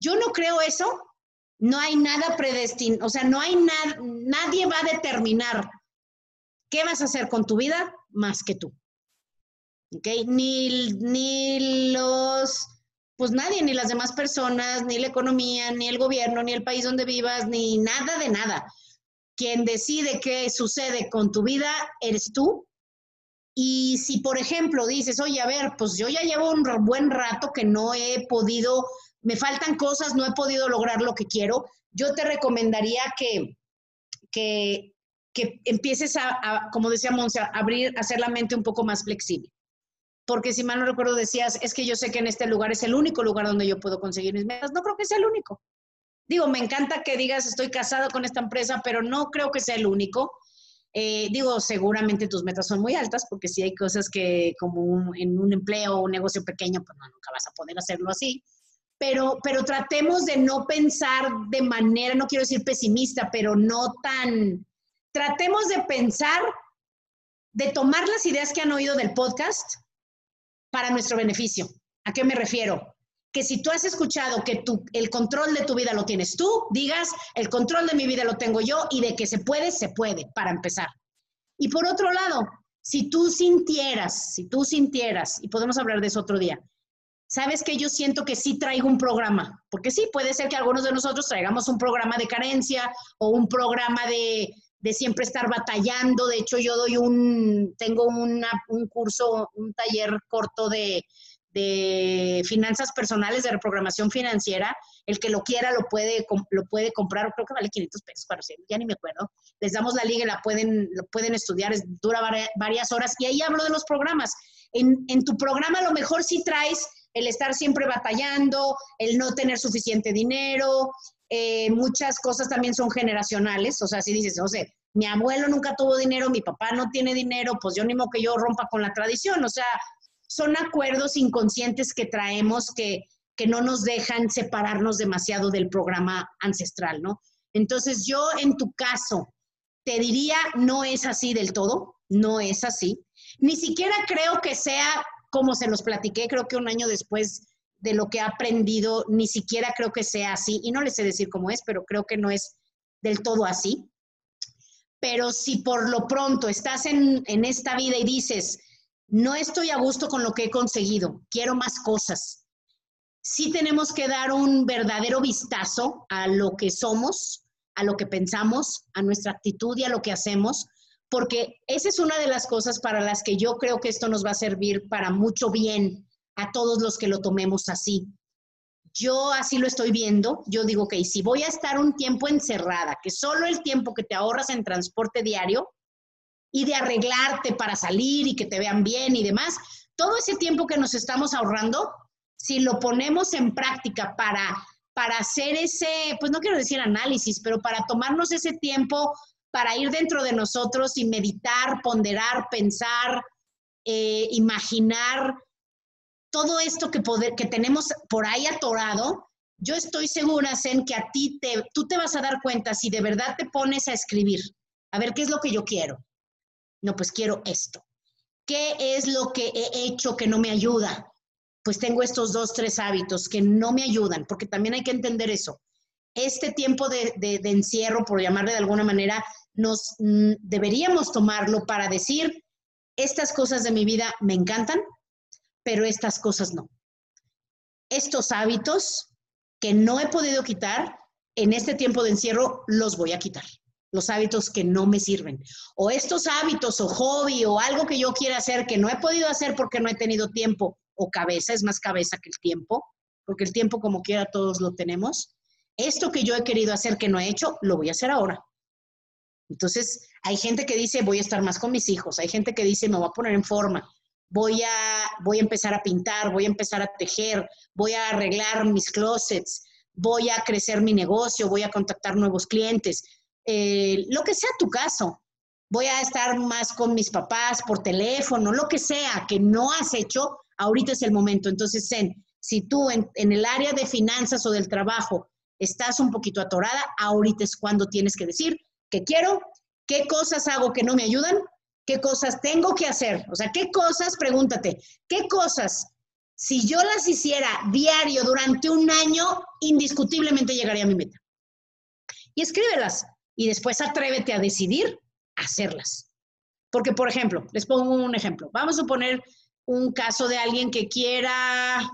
yo no creo eso. No hay nada predestinado, o sea, no hay nada, nadie va a determinar ¿Qué vas a hacer con tu vida más que tú? ¿Ok? Ni, ni los, pues nadie, ni las demás personas, ni la economía, ni el gobierno, ni el país donde vivas, ni nada de nada. Quien decide qué sucede con tu vida eres tú. Y si, por ejemplo, dices, oye, a ver, pues yo ya llevo un buen rato que no he podido, me faltan cosas, no he podido lograr lo que quiero, yo te recomendaría que, que que empieces a, como decía Monse, abrir, hacer la mente un poco más flexible. Porque si mal no recuerdo decías, es que yo sé que en este lugar es el único lugar donde yo puedo conseguir mis metas. No creo que sea el único. Digo, me encanta que digas, estoy casado con esta empresa, pero no creo que sea el único. Eh, digo, seguramente tus metas son muy altas, porque si hay cosas que como en un empleo o un negocio pequeño, pues no, nunca vas a poder hacerlo así. Pero, pero tratemos de no pensar de manera, no quiero decir pesimista, pero no tan, tratemos de pensar, de tomar las ideas que han oído del podcast para nuestro beneficio. ¿A qué me refiero? Que si tú has escuchado que tu, el control de tu vida lo tienes tú, digas, el control de mi vida lo tengo yo y de que se puede, se puede, para empezar. Y por otro lado, si tú sintieras, si tú sintieras, y podemos hablar de eso otro día, sabes que yo siento que sí traigo un programa, porque sí, puede ser que algunos de nosotros traigamos un programa de carencia o un programa de, de siempre estar batallando. De hecho, yo doy un, tengo un curso, un taller corto de, de, finanzas personales, de reprogramación financiera. El que lo quiera lo puede, lo puede comprar, creo que vale 500 pesos, ya ni me acuerdo. Les damos la liga y la pueden, pueden estudiar, dura varias horas. Y ahí hablo de los programas. En, en tu programa lo mejor sí traes el estar siempre batallando, el no tener suficiente dinero, eh, muchas cosas también son generacionales, o sea, si dices, o sea, mi abuelo nunca tuvo dinero, mi papá no tiene dinero, pues yo ni modo que yo rompa con la tradición, o sea, son acuerdos inconscientes que traemos que, que no nos dejan separarnos demasiado del programa ancestral, ¿no? Entonces yo en tu caso te diría, no es así del todo, no es así. Ni siquiera creo que sea como se los platiqué, creo que un año después de lo que ha aprendido, ni siquiera creo que sea así, y no les sé decir cómo es, pero creo que no es del todo así. Pero si por lo pronto estás en, en esta vida y dices, no estoy a gusto con lo que he conseguido, quiero más cosas, sí tenemos que dar un verdadero vistazo a lo que somos, a lo que pensamos, a nuestra actitud y a lo que hacemos, porque esa es una de las cosas para las que yo creo que esto nos va a servir para mucho bien a todos los que lo tomemos así. Yo así lo estoy viendo. Yo digo, que si voy a estar un tiempo encerrada, que solo el tiempo que te ahorras en transporte diario y de arreglarte para salir y que te vean bien y demás, todo ese tiempo que nos estamos ahorrando, si lo ponemos en práctica para, para hacer ese, pues no quiero decir análisis, pero para tomarnos ese tiempo para ir dentro de nosotros y meditar, ponderar, pensar, eh, imaginar todo esto que, tenemos por ahí atorado, yo estoy segura, Zen, que a ti te, tú te vas a dar cuenta si de verdad te pones a escribir. A ver, ¿qué es lo que yo quiero? No, pues quiero esto. ¿Qué es lo que he hecho que no me ayuda? Pues tengo estos dos, tres hábitos que no me ayudan, porque también hay que entender eso. Este tiempo de encierro, por llamarle de alguna manera, nos mm, deberíamos tomarlo para decir, estas cosas de mi vida me encantan, pero estas cosas no. Estos hábitos que no he podido quitar en este tiempo de encierro, los voy a quitar. Los hábitos que no me sirven. O estos hábitos o hobby o algo que yo quiera hacer que no he podido hacer porque no he tenido tiempo o cabeza, es más cabeza que el tiempo, porque el tiempo como quiera todos lo tenemos. Esto que yo he querido hacer que no he hecho, lo voy a hacer ahora. Entonces, hay gente que dice, voy a estar más con mis hijos, hay gente que dice, me voy a poner en forma, voy a, voy a empezar a pintar, voy a empezar a tejer, voy a arreglar mis closets, voy a crecer mi negocio, voy a contactar nuevos clientes, eh, lo que sea tu caso. Voy a estar más con mis papás por teléfono, lo que sea que no has hecho, ahorita es el momento. Entonces, si tú en, en el área de finanzas o del trabajo estás un poquito atorada, ahorita es cuando tienes que decir que quiero, qué cosas hago que no me ayudan qué cosas tengo que hacer. O sea, qué cosas, pregúntate, qué cosas, si yo las hiciera diario durante un año, indiscutiblemente llegaría a mi meta. Y escríbelas y después atrévete a decidir hacerlas. Porque, por ejemplo, les pongo un ejemplo. Vamos a poner un caso de alguien que quiera,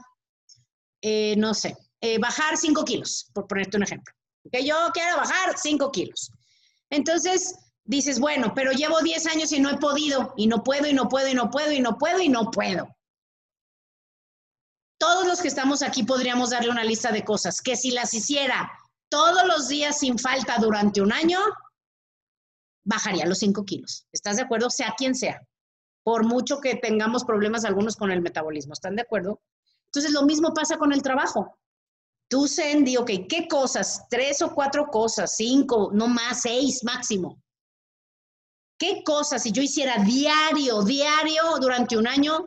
eh, no sé, eh, bajar 5 kilos, por ponerte un ejemplo. Que yo quiero bajar 5 kilos. Entonces, dices, bueno, pero llevo 10 años y no he podido, y no puedo, y no puedo, y no puedo, y no puedo, y no puedo. Todos los que estamos aquí podríamos darle una lista de cosas que si las hiciera todos los días sin falta durante un año, bajaría los 5 kilos. ¿Estás de acuerdo? Sea quien sea. por mucho que tengamos problemas algunos con el metabolismo, ¿están de acuerdo? Entonces lo mismo pasa con el trabajo. Tú, Sandy, ok, ¿qué cosas? Tres o cuatro cosas, cinco, no más, seis máximo. ¿Qué cosas si yo hiciera diario, diario durante un año,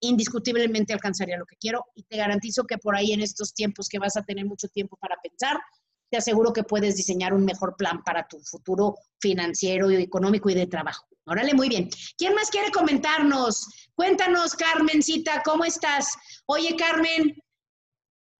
indiscutiblemente alcanzaría lo que quiero y te garantizo que por ahí en estos tiempos que vas a tener mucho tiempo para pensar, te aseguro que puedes diseñar un mejor plan para tu futuro financiero y económico y de trabajo. Órale, muy bien. ¿Quién más quiere comentarnos? Cuéntanos, Carmencita, ¿cómo estás? Oye, Carmen,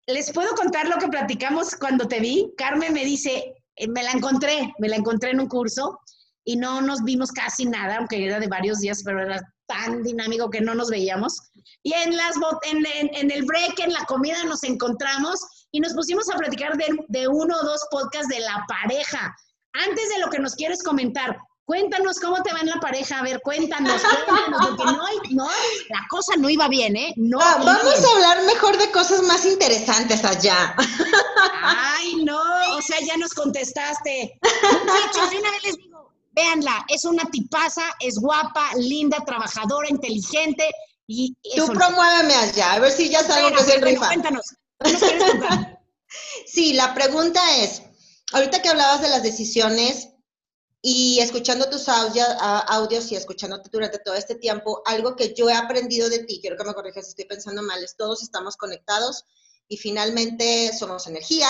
¿les puedo contar lo que platicamos cuando te vi? Carmen me dice, eh, me la encontré, me la encontré en un curso y no nos vimos casi nada, aunque era de varios días, pero era tan dinámico que no nos veíamos. Y en, las, en, en, el break, en la comida, nos encontramos y nos pusimos a platicar de, de uno o dos podcasts de la pareja. Antes de lo que nos quieres comentar, Cuéntanos cómo te va en la pareja. A ver, cuéntanos, cuéntanos, porque no, no, la cosa no iba bien, ¿eh? No. Ah, vamos a hablar mejor de cosas más interesantes allá. Ay, no, o sea, ya nos contestaste. Muchachos, una vez les digo, véanla, es una tipaza, es guapa, linda, trabajadora, inteligente y. Tú promuéveme allá, a ver si ya sabes que es rifa. Cuéntanos, Sí, la pregunta es, ahorita que hablabas de las decisiones y escuchando tus audios y escuchándote durante todo este tiempo, algo que yo he aprendido de ti, quiero que me corrijas si estoy pensando mal, es todos estamos conectados y finalmente somos energía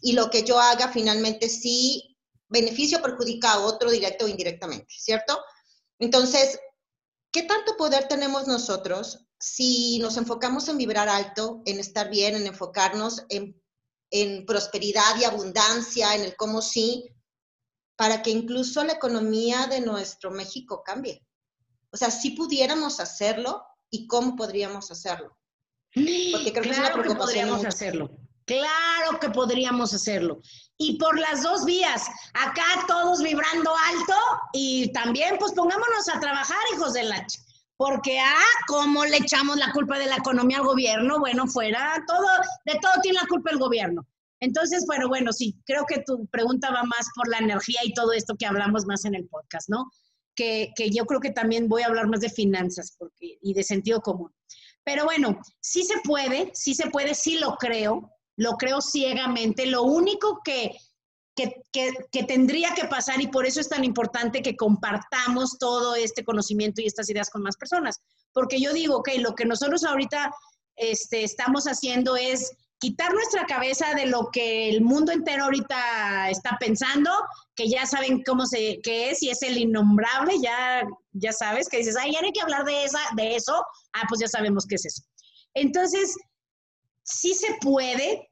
y lo que yo haga finalmente sí beneficio perjudica a otro directo o indirectamente, ¿cierto? Entonces, ¿qué tanto poder tenemos nosotros si nos enfocamos en vibrar alto, en estar bien, en enfocarnos en, en prosperidad y abundancia, en el cómo sí, para que incluso la economía de nuestro México cambie. O sea, si pudiéramos hacerlo y cómo podríamos hacerlo. Porque creo que es una preocupación. Que podríamos hacerlo. Claro que podríamos hacerlo. Y por las dos vías, acá todos vibrando alto y también pues pongámonos a trabajar, hijos del la... Porque, ah, ¿cómo le echamos la culpa de la economía al gobierno? Bueno, fuera, todo, de todo tiene la culpa el gobierno. Entonces, bueno, bueno, sí, creo que tu pregunta va más por la energía y todo esto que hablamos más en el podcast, ¿no? Que, que yo creo que también voy a hablar más de finanzas porque, y de sentido común. Pero bueno, sí se puede, sí se puede, sí lo creo, lo creo ciegamente. Lo único que, que, que, tendría que pasar y por eso es tan importante que compartamos todo este conocimiento y estas ideas con más personas. Porque yo digo, ok, lo que nosotros ahorita este, estamos haciendo es quitar nuestra cabeza de lo que el mundo entero ahorita está pensando, que ya saben cómo se, qué es y es el innombrable, ya, ya sabes, que dices, ay, ya no hay que hablar de, esa, de eso, ah, pues ya sabemos qué es eso. Entonces, sí se puede,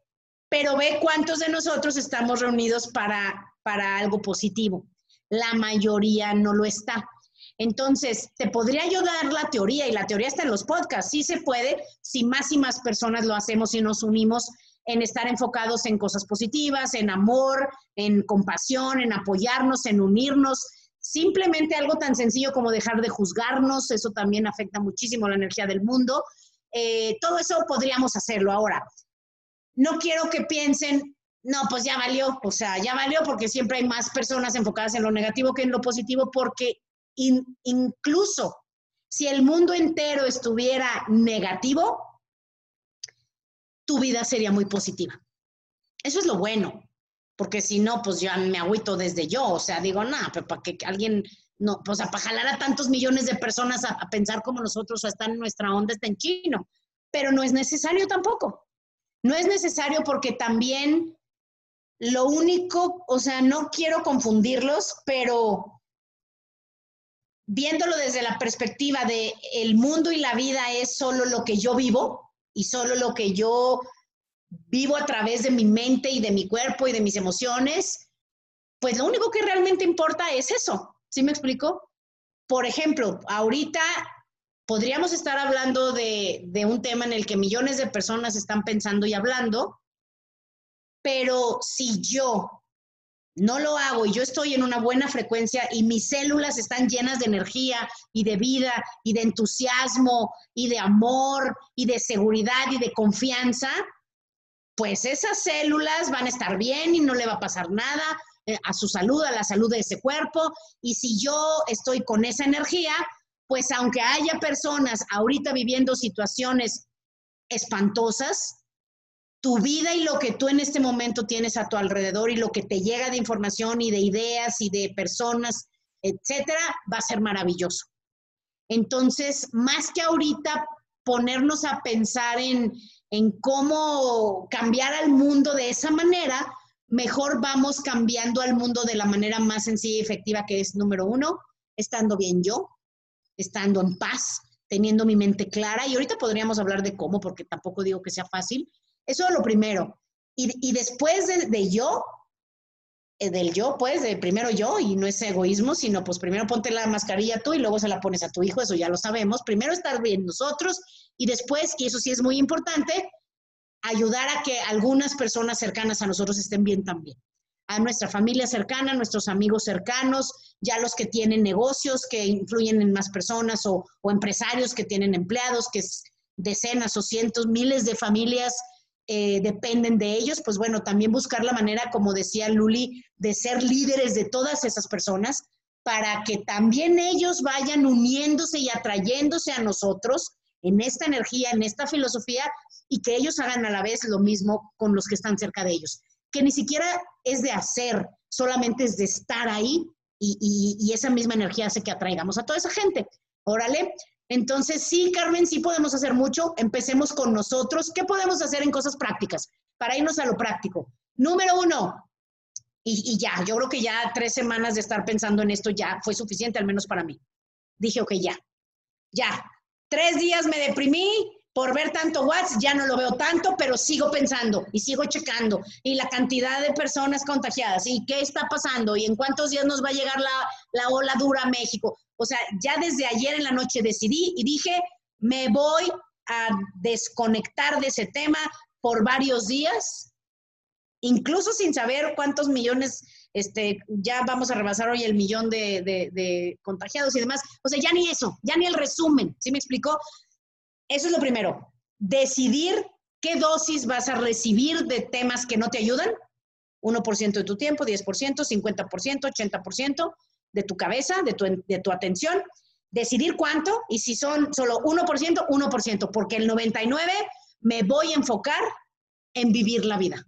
pero ve cuántos de nosotros estamos reunidos para, para algo positivo. La mayoría no lo está. Entonces, te podría ayudar la teoría y la teoría está en los podcasts. Sí se puede si más y más personas lo hacemos y nos unimos en estar enfocados en cosas positivas, en amor, en compasión, en apoyarnos, en unirnos. Simplemente algo tan sencillo como dejar de juzgarnos, eso también afecta muchísimo la energía del mundo. Eh, todo eso podríamos hacerlo ahora. No quiero que piensen, no, pues ya valió, o sea, ya valió porque siempre hay más personas enfocadas en lo negativo que en lo positivo porque incluso si el mundo entero estuviera negativo, tu vida sería muy positiva. Eso es lo bueno, porque si no, pues ya me agüito desde yo, o sea, digo, nada, pero para que alguien, no, pues para jalar a tantos millones de personas a, a pensar como nosotros o estar en nuestra onda, está en chino, pero no es necesario tampoco. No es necesario porque también lo único, o sea, no quiero confundirlos, pero viéndolo desde la perspectiva de el mundo y la vida es solo lo que yo vivo y solo lo que yo vivo a través de mi mente y de mi cuerpo y de mis emociones, pues lo único que realmente importa es eso. ¿Sí me explico? Por ejemplo, ahorita podríamos estar hablando de, un tema en el que millones de personas están pensando y hablando, pero si yo no lo hago y yo estoy en una buena frecuencia y mis células están llenas de energía y de vida y de entusiasmo y de amor y de seguridad y de confianza, pues esas células van a estar bien y no le va a pasar nada eh, a su salud, a la salud de ese cuerpo. Y si yo estoy con esa energía, pues aunque haya personas ahorita viviendo situaciones espantosas, tu vida y lo que tú en este momento tienes a tu alrededor y lo que te llega de información y de ideas y de personas, etcétera, va a ser maravilloso. Entonces, más que ahorita ponernos a pensar en, en cómo cambiar al mundo de esa manera, mejor vamos cambiando al mundo de la manera más sencilla y efectiva, que es número uno, estando bien yo, estando en paz, teniendo mi mente clara. Y ahorita podríamos hablar de cómo, porque tampoco digo que sea fácil. Eso es lo primero. Y, después de, yo, eh, del yo, pues, de primero yo, y no es egoísmo, sino pues primero ponte la mascarilla tú y luego se la pones a tu hijo, eso ya lo sabemos. Primero estar bien nosotros y después, y eso sí es muy importante, ayudar a que algunas personas cercanas a nosotros estén bien también. A nuestra familia cercana, a nuestros amigos cercanos, ya los que tienen negocios que influyen en más personas o, empresarios que tienen empleados, que decenas o cientos, miles de familias eh, dependen de ellos, pues bueno, también buscar la manera, como decía Luli, de ser líderes de todas esas personas para que también ellos vayan uniéndose y atrayéndose a nosotros en esta energía, en esta filosofía, y que ellos hagan a la vez lo mismo con los que están cerca de ellos. Que ni siquiera es de hacer, solamente es de estar ahí y, esa misma energía hace que atraigamos a toda esa gente. Órale. Entonces, sí, Carmen, sí podemos hacer mucho. Empecemos con nosotros. ¿Qué podemos hacer en cosas prácticas? Para irnos a lo práctico. Número uno, y, y, ya, yo creo que ya tres semanas de estar pensando en esto ya fue suficiente, al menos para mí. Dije, ok, ya, ya, Tres días me deprimí por ver tanto WhatsApp, ya no lo veo tanto, pero sigo pensando y sigo checando. Y la cantidad de personas contagiadas, y qué está pasando, y en cuántos días nos va a llegar la, la ola dura a México. O sea, ya desde ayer en la noche decidí y dije, me voy a desconectar de ese tema por varios días, incluso sin saber cuántos millones este, ya vamos a rebasar hoy el millón de, contagiados y demás. O sea, ya ni eso, ya ni el resumen, ¿sí me explicó? Eso es lo primero, decidir qué dosis vas a recibir de temas que no te ayudan, 1% de tu tiempo, 10%, 50%, 80% de tu cabeza, de tu, de tu atención, decidir cuánto y si son solo 1%, 1%, porque el 99% me voy a enfocar en vivir la vida,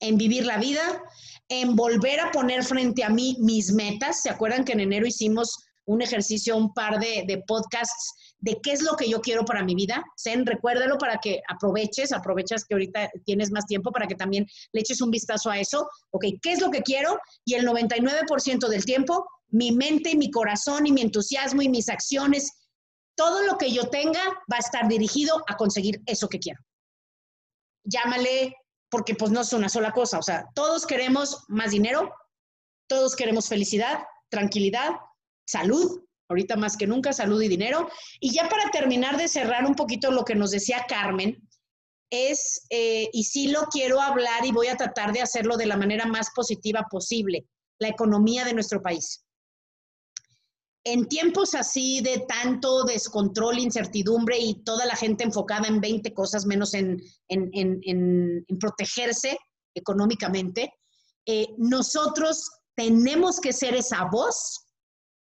en vivir la vida, en volver a poner frente a mí mis metas. ¿Se acuerdan que en enero hicimos un ejercicio, un par de, podcasts de qué es lo que yo quiero para mi vida? Zen, recuérdalo para que aproveches, aprovechas que ahorita tienes más tiempo para que también le eches un vistazo a eso. Ok, ¿qué es lo que quiero? Y el 99% del tiempo, mi mente, mi corazón y mi entusiasmo y mis acciones, todo lo que yo tenga va a estar dirigido a conseguir eso que quiero. Llámale porque pues no es una sola cosa, o sea, todos queremos más dinero, todos queremos felicidad, tranquilidad, salud, ahorita más que nunca, salud y dinero. Y ya para terminar de cerrar un poquito lo que nos decía Carmen, es, eh, y sí lo quiero hablar y voy a tratar de hacerlo de la manera más positiva posible, la economía de nuestro país en tiempos así de tanto descontrol, incertidumbre y toda la gente enfocada en 20 cosas menos en, protegerse económicamente, eh, nosotros tenemos que ser esa voz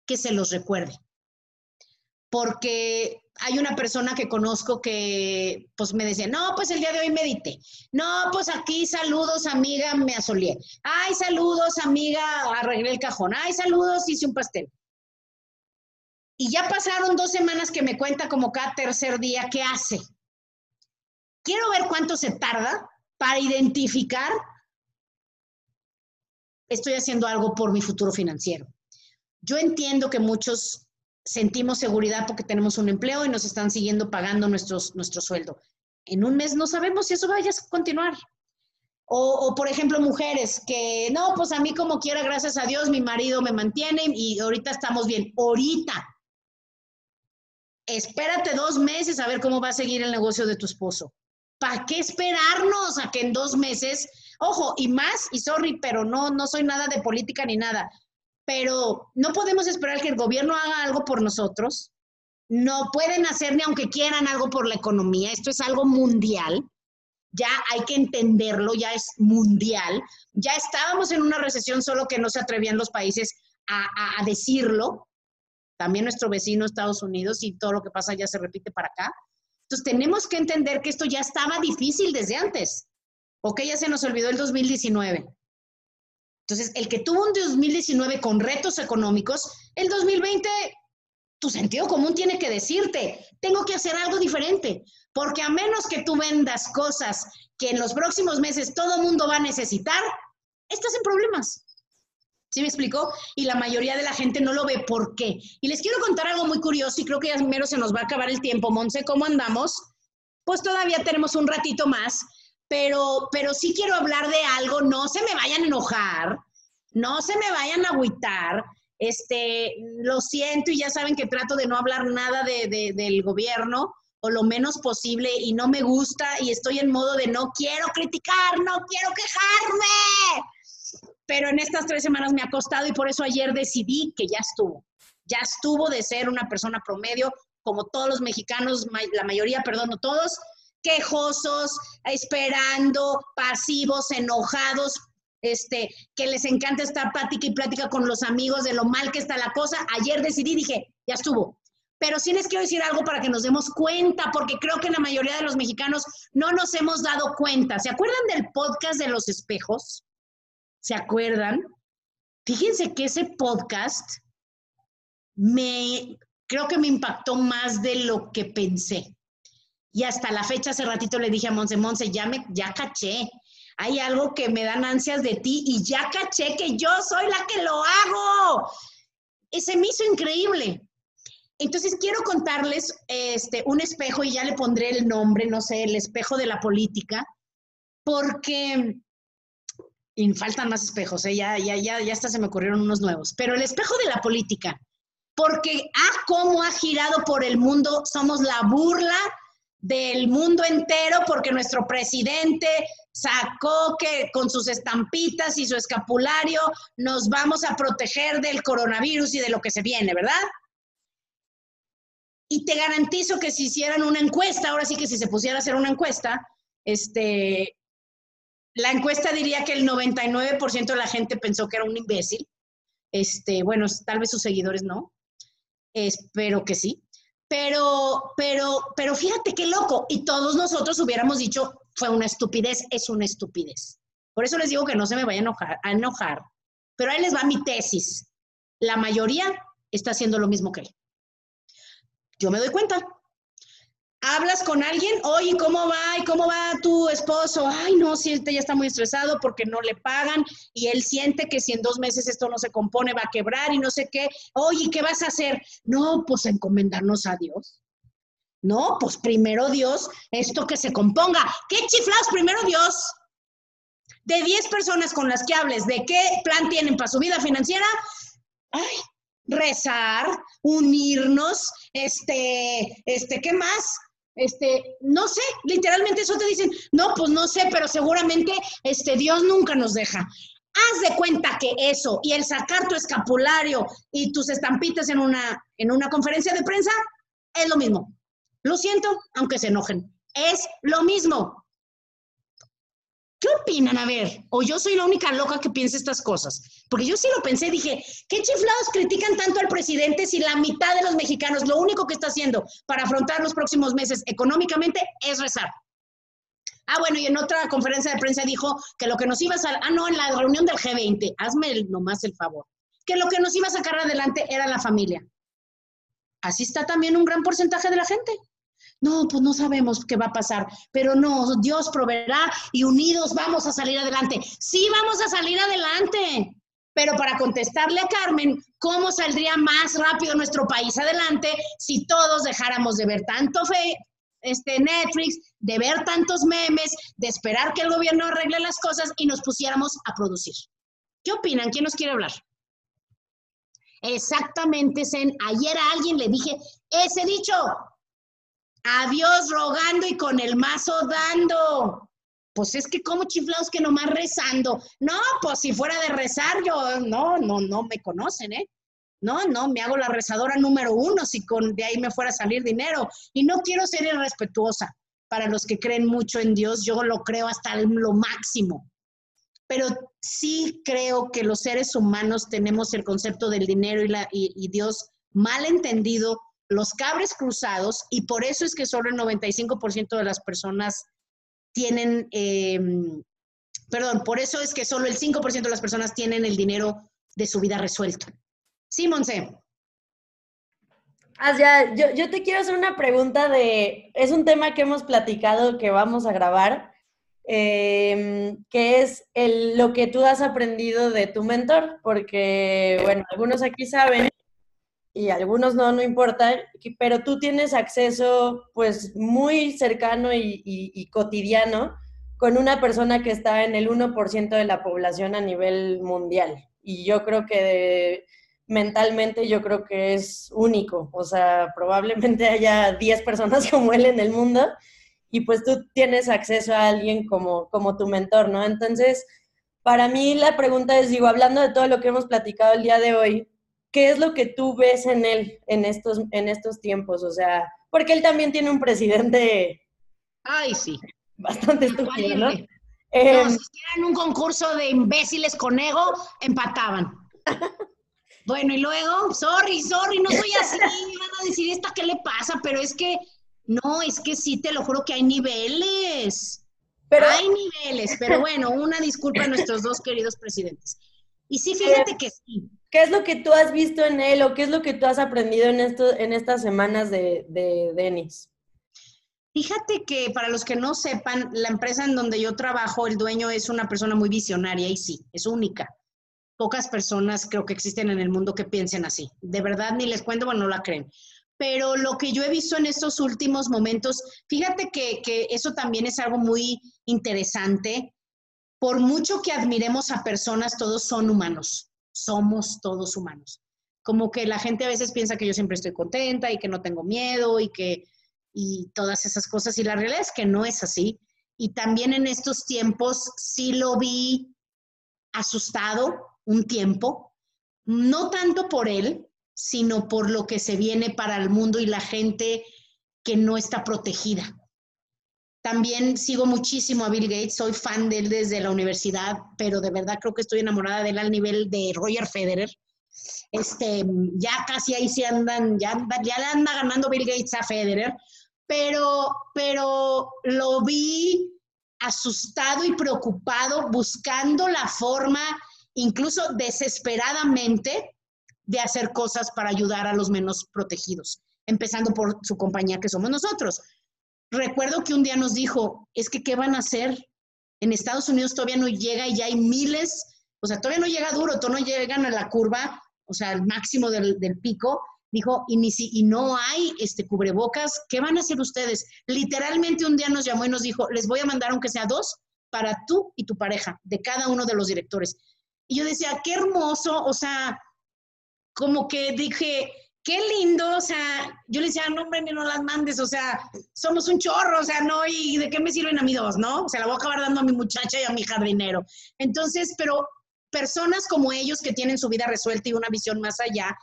que se los recuerde. Porque hay una persona que conozco que pues me decía, no, pues el día de hoy medité. No, pues aquí saludos, amiga, me asolié. Ay, saludos, amiga, arreglé el cajón. Ay, saludos, hice un pastel. Y ya pasaron dos semanas que me cuenta como cada tercer día qué hace. Quiero ver cuánto se tarda para identificar, estoy haciendo algo por mi futuro financiero. Yo entiendo que muchos sentimos seguridad porque tenemos un empleo y nos están siguiendo pagando nuestros, nuestro sueldo. En un mes no sabemos si eso vaya a continuar. O, o, por ejemplo, mujeres que, no, pues a mí como quiera, gracias a Dios, mi marido me mantiene y ahorita estamos bien. Ahorita, espérate dos meses a ver cómo va a seguir el negocio de tu esposo. ¿Para qué esperarnos a que en dos meses, ojo, y más, y sorry, pero no, no soy nada de política ni nada, pero no podemos esperar que el gobierno haga algo por nosotros. No pueden hacer ni aunque quieran algo por la economía. Esto es algo mundial. Ya hay que entenderlo, ya es mundial. Ya estábamos en una recesión, solo que no se atrevían los países a, decirlo también nuestro vecino Estados Unidos y todo lo que pasa ya se repite para acá. Entonces tenemos que entender que esto ya estaba difícil desde antes. Ok, ya se nos olvidó el 2019. Entonces, el que tuvo un 2019 con retos económicos, el 2020, tu sentido común tiene que decirte, tengo que hacer algo diferente, porque a menos que tú vendas cosas que en los próximos meses todo mundo va a necesitar, estás en problemas. ¿Sí me explicó? Y la mayoría de la gente no lo ve. ¿Por qué? Y les quiero contar algo muy curioso y creo que ya mero se nos va a acabar el tiempo. Monse, ¿cómo andamos? Pues todavía tenemos un ratito más, pero, pero sí quiero hablar de algo. No se me vayan a enojar, no se me vayan a agüitar. Este, lo siento y ya saben que trato de no hablar nada de, del gobierno o lo menos posible y no me gusta y estoy en modo de no quiero criticar, no quiero quejarme pero en estas tres semanas me ha costado y por eso ayer decidí que ya estuvo. Ya estuvo de ser una persona promedio, como todos los mexicanos, la mayoría, perdón, no todos, quejosos, esperando, pasivos, enojados, este, que les encanta estar plática y plática con los amigos de lo mal que está la cosa. Ayer decidí, dije, ya estuvo. Pero sí les quiero decir algo para que nos demos cuenta, porque creo que la mayoría de los mexicanos no nos hemos dado cuenta. ¿Se acuerdan del podcast de los espejos? ¿Se acuerdan? Fíjense que ese podcast me, creo que me impactó más de lo que pensé. Y hasta la fecha, hace ratito le dije a Monse, Monse, ya, me, ya caché. Hay algo que me dan ansias de ti y ya caché que yo soy la que lo hago. Ese me hizo increíble. Entonces quiero contarles este, un espejo y ya le pondré el nombre, no sé, el espejo de la política, porque y faltan más espejos, ¿eh? ya, ya, ya, ya hasta se me ocurrieron unos nuevos. Pero el espejo de la política, porque ah, cómo ha girado por el mundo, somos la burla del mundo entero, porque nuestro presidente sacó que con sus estampitas y su escapulario nos vamos a proteger del coronavirus y de lo que se viene, ¿verdad? Y te garantizo que si hicieran una encuesta, ahora sí que si se pusiera a hacer una encuesta, este, la encuesta diría que el 99% de la gente pensó que era un imbécil. Este, bueno, tal vez sus seguidores no. Espero que sí. Pero, pero, pero fíjate qué loco. Y todos nosotros hubiéramos dicho, fue una estupidez, es una estupidez. Por eso les digo que no se me vayan a enojar, a enojar. Pero ahí les va mi tesis. La mayoría está haciendo lo mismo que él. Yo me doy cuenta hablas con alguien, oye, ¿cómo va? ¿Y cómo va tu esposo? Ay, no, si este ya está muy estresado porque no le pagan y él siente que si en dos meses esto no se compone va a quebrar y no sé qué. Oye, ¿qué vas a hacer? No, pues encomendarnos a Dios. No, pues primero Dios, esto que se componga. ¿Qué chiflados primero Dios? De 10 personas con las que hables de qué plan tienen para su vida financiera, ay, rezar, unirnos, este, este, ¿qué más? Este, no sé, literalmente eso te dicen, no, pues no sé, pero seguramente este, Dios nunca nos deja. Haz de cuenta que eso y el sacar tu escapulario y tus estampitas en una, en una conferencia de prensa es lo mismo. Lo siento, aunque se enojen. Es lo mismo. ¿Qué opinan? A ver, o yo soy la única loca que piensa estas cosas. Porque yo sí lo pensé, dije, ¿qué chiflados critican tanto al presidente si la mitad de los mexicanos lo único que está haciendo para afrontar los próximos meses económicamente es rezar? Ah, bueno, y en otra conferencia de prensa dijo que lo que nos iba a sacar, ah, no, en la reunión del G20, hazme nomás el favor, que lo que nos iba a sacar adelante era la familia. Así está también un gran porcentaje de la gente no, pues no sabemos qué va a pasar, pero no, Dios proveerá y unidos vamos a salir adelante. Sí, vamos a salir adelante. Pero para contestarle a Carmen, ¿cómo saldría más rápido nuestro país adelante si todos dejáramos de ver tanto fe, este Netflix, de ver tantos memes, de esperar que el gobierno arregle las cosas y nos pusiéramos a producir? ¿Qué opinan? ¿Quién nos quiere hablar? Exactamente, Zen. Ayer a alguien le dije ese dicho a Dios rogando y con el mazo dando. Pues es que como chiflados que nomás rezando. No, pues si fuera de rezar, yo no, no, no me conocen, ¿eh? No, no, me hago la rezadora número uno si con de ahí me fuera a salir dinero. Y no quiero ser irrespetuosa. Para los que creen mucho en Dios, yo lo creo hasta lo máximo. Pero sí creo que los seres humanos tenemos el concepto del dinero y, y Dios mal entendido los cabres cruzados y por eso es que solo el 95% de las personas tienen, em, perdón, por eso es que solo el 5% de las personas tienen el dinero de su vida resuelto. Sí, Monse. Yo, yo te quiero hacer una pregunta de, es un tema que hemos platicado que vamos a grabar, em, que es el, lo que tú has aprendido de tu mentor, porque, bueno, algunos aquí saben y algunos no, no importa, pero tú tienes acceso pues muy cercano y, cotidiano con una persona que está en el 1% de la población a nivel mundial. Y yo creo que mentalmente yo creo que es único, o sea, probablemente haya 10 personas como él en el mundo y pues tú tienes acceso a alguien como, como tu mentor, ¿no? Entonces, para mí la pregunta es, digo, hablando de todo lo que hemos platicado el día de hoy, ¿qué es lo que tú ves en él en estos, en estos tiempos? O sea, porque él también tiene un presidente. Ay, sí. Bastante estúpido, ¿no? Eh, si hicieran un concurso de imbéciles con ego, empataban. bueno, y luego, sorry, sorry, no soy así. Van a decir, ¿esta qué le pasa? Pero es que, no, es que sí, te lo juro que hay niveles. Pero, hay niveles, pero bueno, una disculpa a nuestros dos queridos presidentes. Y sí, fíjate que sí, ¿Qué es lo que tú has visto en él o qué es lo que tú has aprendido en, esto, en estas semanas de, de Denis? Fíjate que para los que no sepan, la empresa en donde yo trabajo, el dueño es una persona muy visionaria y sí, es única. Pocas personas creo que existen en el mundo que piensen así. De verdad, ni les cuento, bueno, no la creen. Pero lo que yo he visto en estos últimos momentos, fíjate que, que eso también es algo muy interesante. Por mucho que admiremos a personas, todos son humanos somos todos humanos. Como que la gente a veces piensa que yo siempre estoy contenta y que no tengo miedo y que y todas esas cosas y la realidad es que no es así. Y también en estos tiempos sí lo vi asustado un tiempo, no tanto por él, sino por lo que se viene para el mundo y la gente que no está protegida. También sigo muchísimo a Bill Gates, soy fan de él desde la universidad, pero de verdad creo que estoy enamorada de él al nivel de Roger Federer. Este, ya casi ahí se andan, ya, ya le anda ganando Bill Gates a Federer, pero, pero lo vi asustado y preocupado, buscando la forma, incluso desesperadamente, de hacer cosas para ayudar a los menos protegidos, empezando por su compañía que somos nosotros. Recuerdo que un día nos dijo, es que, ¿qué van a hacer? En Estados Unidos todavía no llega y ya hay miles, o sea, todavía no llega duro, todavía no llegan a la curva, o sea, al máximo del, pico. Dijo, y, ni si, y no hay este, cubrebocas, ¿qué van a hacer ustedes? Literalmente un día nos llamó y nos dijo, les voy a mandar aunque sea dos para tú y tu pareja, de cada uno de los directores. Y yo decía, qué hermoso, o sea, como que dije, qué lindo, o sea, yo le decía, no, hombre, no las mandes, o sea, somos un chorro, o sea, no, ¿y de qué me sirven a mí dos, no? O sea, la voy a acabar dando a mi muchacha y a mi jardinero. Entonces, pero personas como ellos que tienen su vida resuelta y una visión más allá,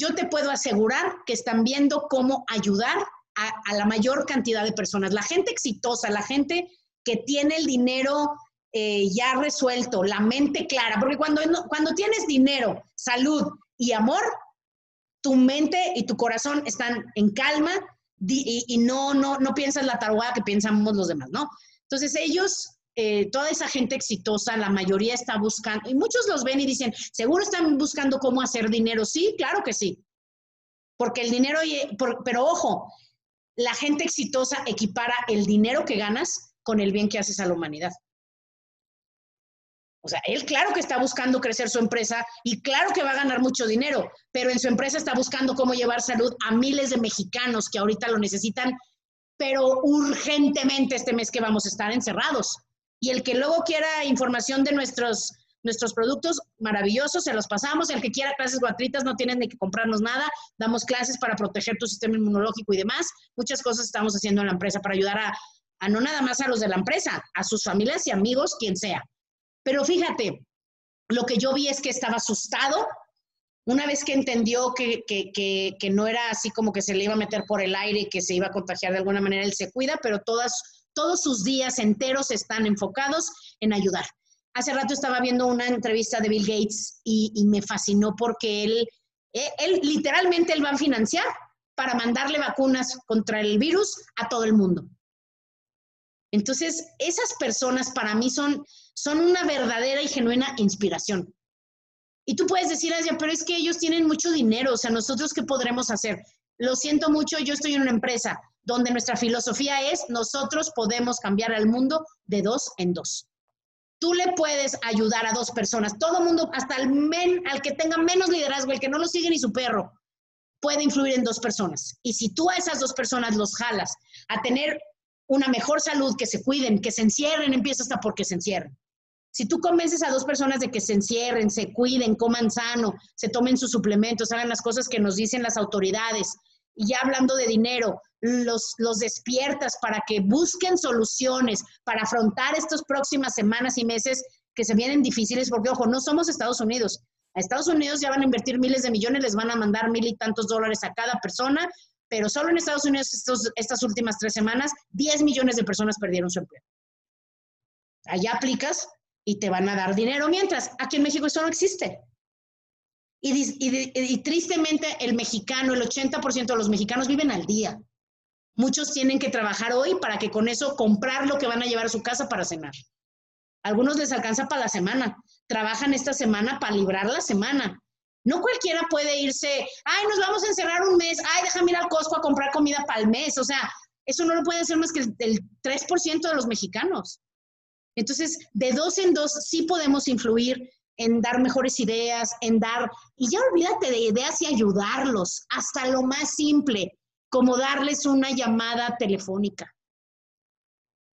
yo te puedo asegurar que están viendo cómo ayudar a, la mayor cantidad de personas. La gente exitosa, la gente que tiene el dinero eh, ya resuelto, la mente clara, porque cuando, cuando tienes dinero, salud y amor, tu mente y tu corazón están en calma y, no, no, no piensas la tarugada que pensamos los demás, ¿no? Entonces ellos, eh, toda esa gente exitosa, la mayoría está buscando, y muchos los ven y dicen, seguro están buscando cómo hacer dinero. Sí, claro que sí. Porque el dinero, pero ojo, la gente exitosa equipara el dinero que ganas con el bien que haces a la humanidad. O sea, él claro que está buscando crecer su empresa y claro que va a ganar mucho dinero, pero en su empresa está buscando cómo llevar salud a miles de mexicanos que ahorita lo necesitan, pero urgentemente este mes que vamos a estar encerrados. Y el que luego quiera información de nuestros, nuestros productos, maravillosos, se los pasamos. El que quiera clases gratuitas, no tienen ni que comprarnos nada. Damos clases para proteger tu sistema inmunológico y demás. Muchas cosas estamos haciendo en la empresa para ayudar a, a no nada más a los de la empresa, a sus familias y amigos, quien sea. Pero fíjate, lo que yo vi es que estaba asustado. Una vez que entendió que, que, no era así como que se le iba a meter por el aire y que se iba a contagiar de alguna manera, él se cuida, pero todas, todos sus días enteros están enfocados en ayudar. Hace rato estaba viendo una entrevista de Bill Gates y, y me fascinó porque él Eh, él literalmente él va a financiar para mandarle vacunas contra el virus a todo el mundo. Entonces, esas personas para mí son, son una verdadera y genuina inspiración. Y tú puedes decir, Asia, pero es que ellos tienen mucho dinero, o sea, nosotros qué podremos hacer. Lo siento mucho, yo estoy en una empresa donde nuestra filosofía es, nosotros podemos cambiar al mundo de dos en dos. Tú le puedes ayudar a dos personas, todo mundo, hasta el men, al que tenga menos liderazgo, el que no lo sigue ni su perro, puede influir en dos personas. Y si tú a esas dos personas los jalas a tener una mejor salud, que se cuiden, que se encierren, empieza hasta porque se encierren. Si tú convences a dos personas de que se encierren, se cuiden, coman sano, se tomen sus suplementos, hagan las cosas que nos dicen las autoridades, y ya hablando de dinero, los, los despiertas para que busquen soluciones para afrontar estas próximas semanas y meses que se vienen difíciles, porque ojo, no somos Estados Unidos. A Estados Unidos ya van a invertir miles de millones, les van a mandar mil y tantos dólares a cada persona pero solo en Estados Unidos estas últimas tres semanas, 10 millones de personas perdieron su empleo. Allá aplicas y te van a dar dinero, mientras aquí en México eso no existe. Y, tristemente el mexicano, el 80% de los mexicanos viven al día. Muchos tienen que trabajar hoy para que con eso comprar lo que van a llevar a su casa para cenar. algunos les alcanza para la semana. Trabajan esta semana para librar la semana. No cualquiera puede irse, ay, nos vamos a encerrar un mes, ay, déjame ir al Costco a comprar comida para el mes. O sea, eso no lo puede hacer más que el, 3% de los mexicanos. Entonces, de dos en dos sí podemos influir en dar mejores ideas, en dar, y ya olvídate de ideas y ayudarlos, hasta lo más simple, como darles una llamada telefónica.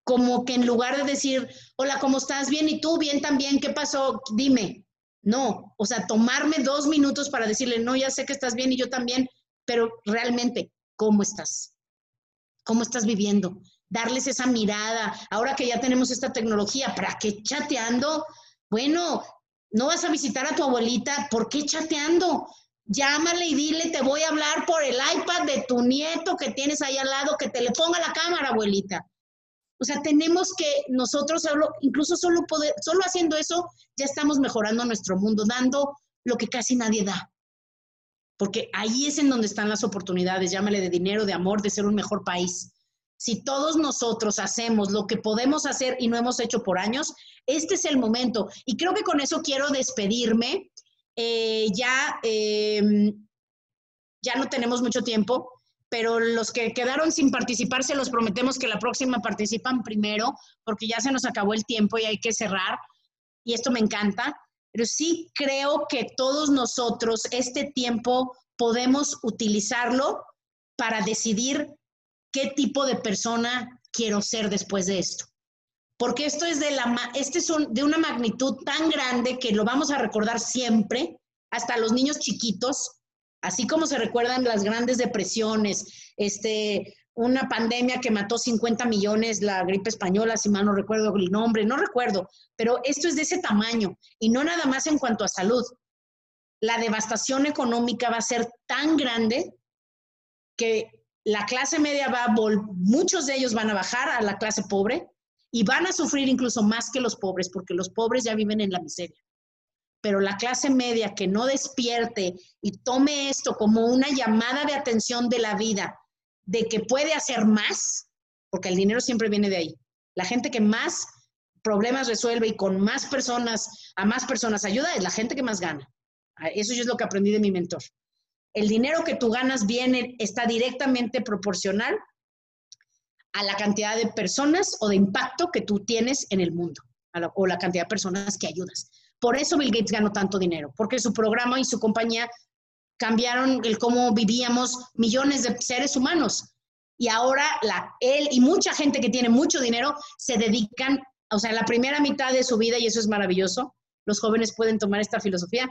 Como que en lugar de decir, hola, ¿cómo estás? Bien, ¿y tú? Bien también, ¿qué pasó? Dime, no, o sea, tomarme dos minutos para decirle, no, ya sé que estás bien y yo también, pero realmente, ¿cómo estás? ¿Cómo estás viviendo? Darles esa mirada. Ahora que ya tenemos esta tecnología, ¿para qué chateando? Bueno, no vas a visitar a tu abuelita, ¿por qué chateando? Llámale y dile, te voy a hablar por el iPad de tu nieto que tienes ahí al lado, que te le ponga la cámara, abuelita. O sea, tenemos que nosotros incluso solo, poder, solo haciendo eso, ya estamos mejorando nuestro mundo, dando lo que casi nadie da. Porque ahí es en donde están las oportunidades, llámale de dinero, de amor, de ser un mejor país. Si todos nosotros hacemos lo que podemos hacer y no hemos hecho por años, este es el momento. Y creo que con eso quiero despedirme. Eh, ya, em, ya no tenemos mucho tiempo pero los que quedaron sin participar se los prometemos que la próxima participan primero, porque ya se nos acabó el tiempo y hay que cerrar, y esto me encanta, pero sí creo que todos nosotros este tiempo podemos utilizarlo para decidir qué tipo de persona quiero ser después de esto. Porque esto es de, la, este es de una magnitud tan grande que lo vamos a recordar siempre, hasta los niños chiquitos, Así como se recuerdan las grandes depresiones, este, una pandemia que mató 50 millones, la gripe española, si mal no recuerdo el nombre, no recuerdo, pero esto es de ese tamaño y no nada más en cuanto a salud. La devastación económica va a ser tan grande que la clase media va a muchos de ellos van a bajar a la clase pobre y van a sufrir incluso más que los pobres, porque los pobres ya viven en la miseria pero la clase media que no despierte y tome esto como una llamada de atención de la vida, de que puede hacer más, porque el dinero siempre viene de ahí. La gente que más problemas resuelve y con más personas, a más personas ayuda, es la gente que más gana. Ah, eso es lo que aprendí de mi mentor. El dinero que tú ganas viene, está directamente proporcional a la cantidad de personas o de impacto que tú tienes en el mundo, o la cantidad de personas que ayudas. Por eso Bill Gates ganó tanto dinero, porque su programa y su compañía cambiaron el cómo vivíamos millones de seres humanos. Y ahora él y mucha gente que tiene mucho dinero se dedican, o sea, la primera mitad de su vida, y eso es maravilloso, los jóvenes pueden tomar esta filosofía,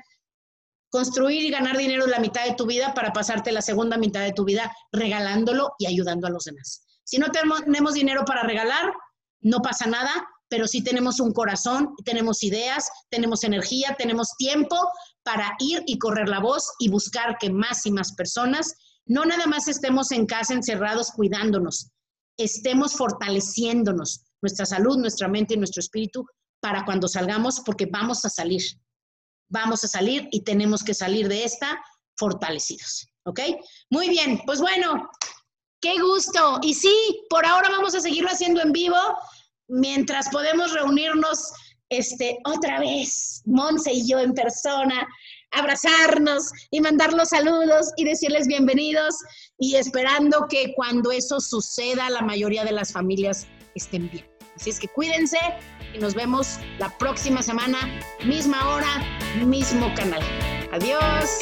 construir y ganar dinero la mitad de tu vida para pasarte la segunda mitad de tu vida regalándolo y ayudando a los demás. Si no tenemos dinero para regalar, no pasa nada, pero sí tenemos un corazón, tenemos ideas, tenemos energía, tenemos tiempo para ir y correr la voz y buscar que más y más personas, no nada más estemos en casa encerrados cuidándonos, estemos fortaleciéndonos, nuestra salud, nuestra mente y nuestro espíritu para cuando salgamos, porque vamos a salir. Vamos a salir y tenemos que salir de esta fortalecidos. ¿Ok? Muy bien, pues bueno, qué gusto. Y sí, por ahora vamos a seguirlo haciendo en vivo mientras podemos reunirnos este, otra vez, Monse y yo en persona, abrazarnos y mandar los saludos y decirles bienvenidos y esperando que cuando eso suceda la mayoría de las familias estén bien. Así es que cuídense y nos vemos la próxima semana, misma hora, mismo canal. Adiós.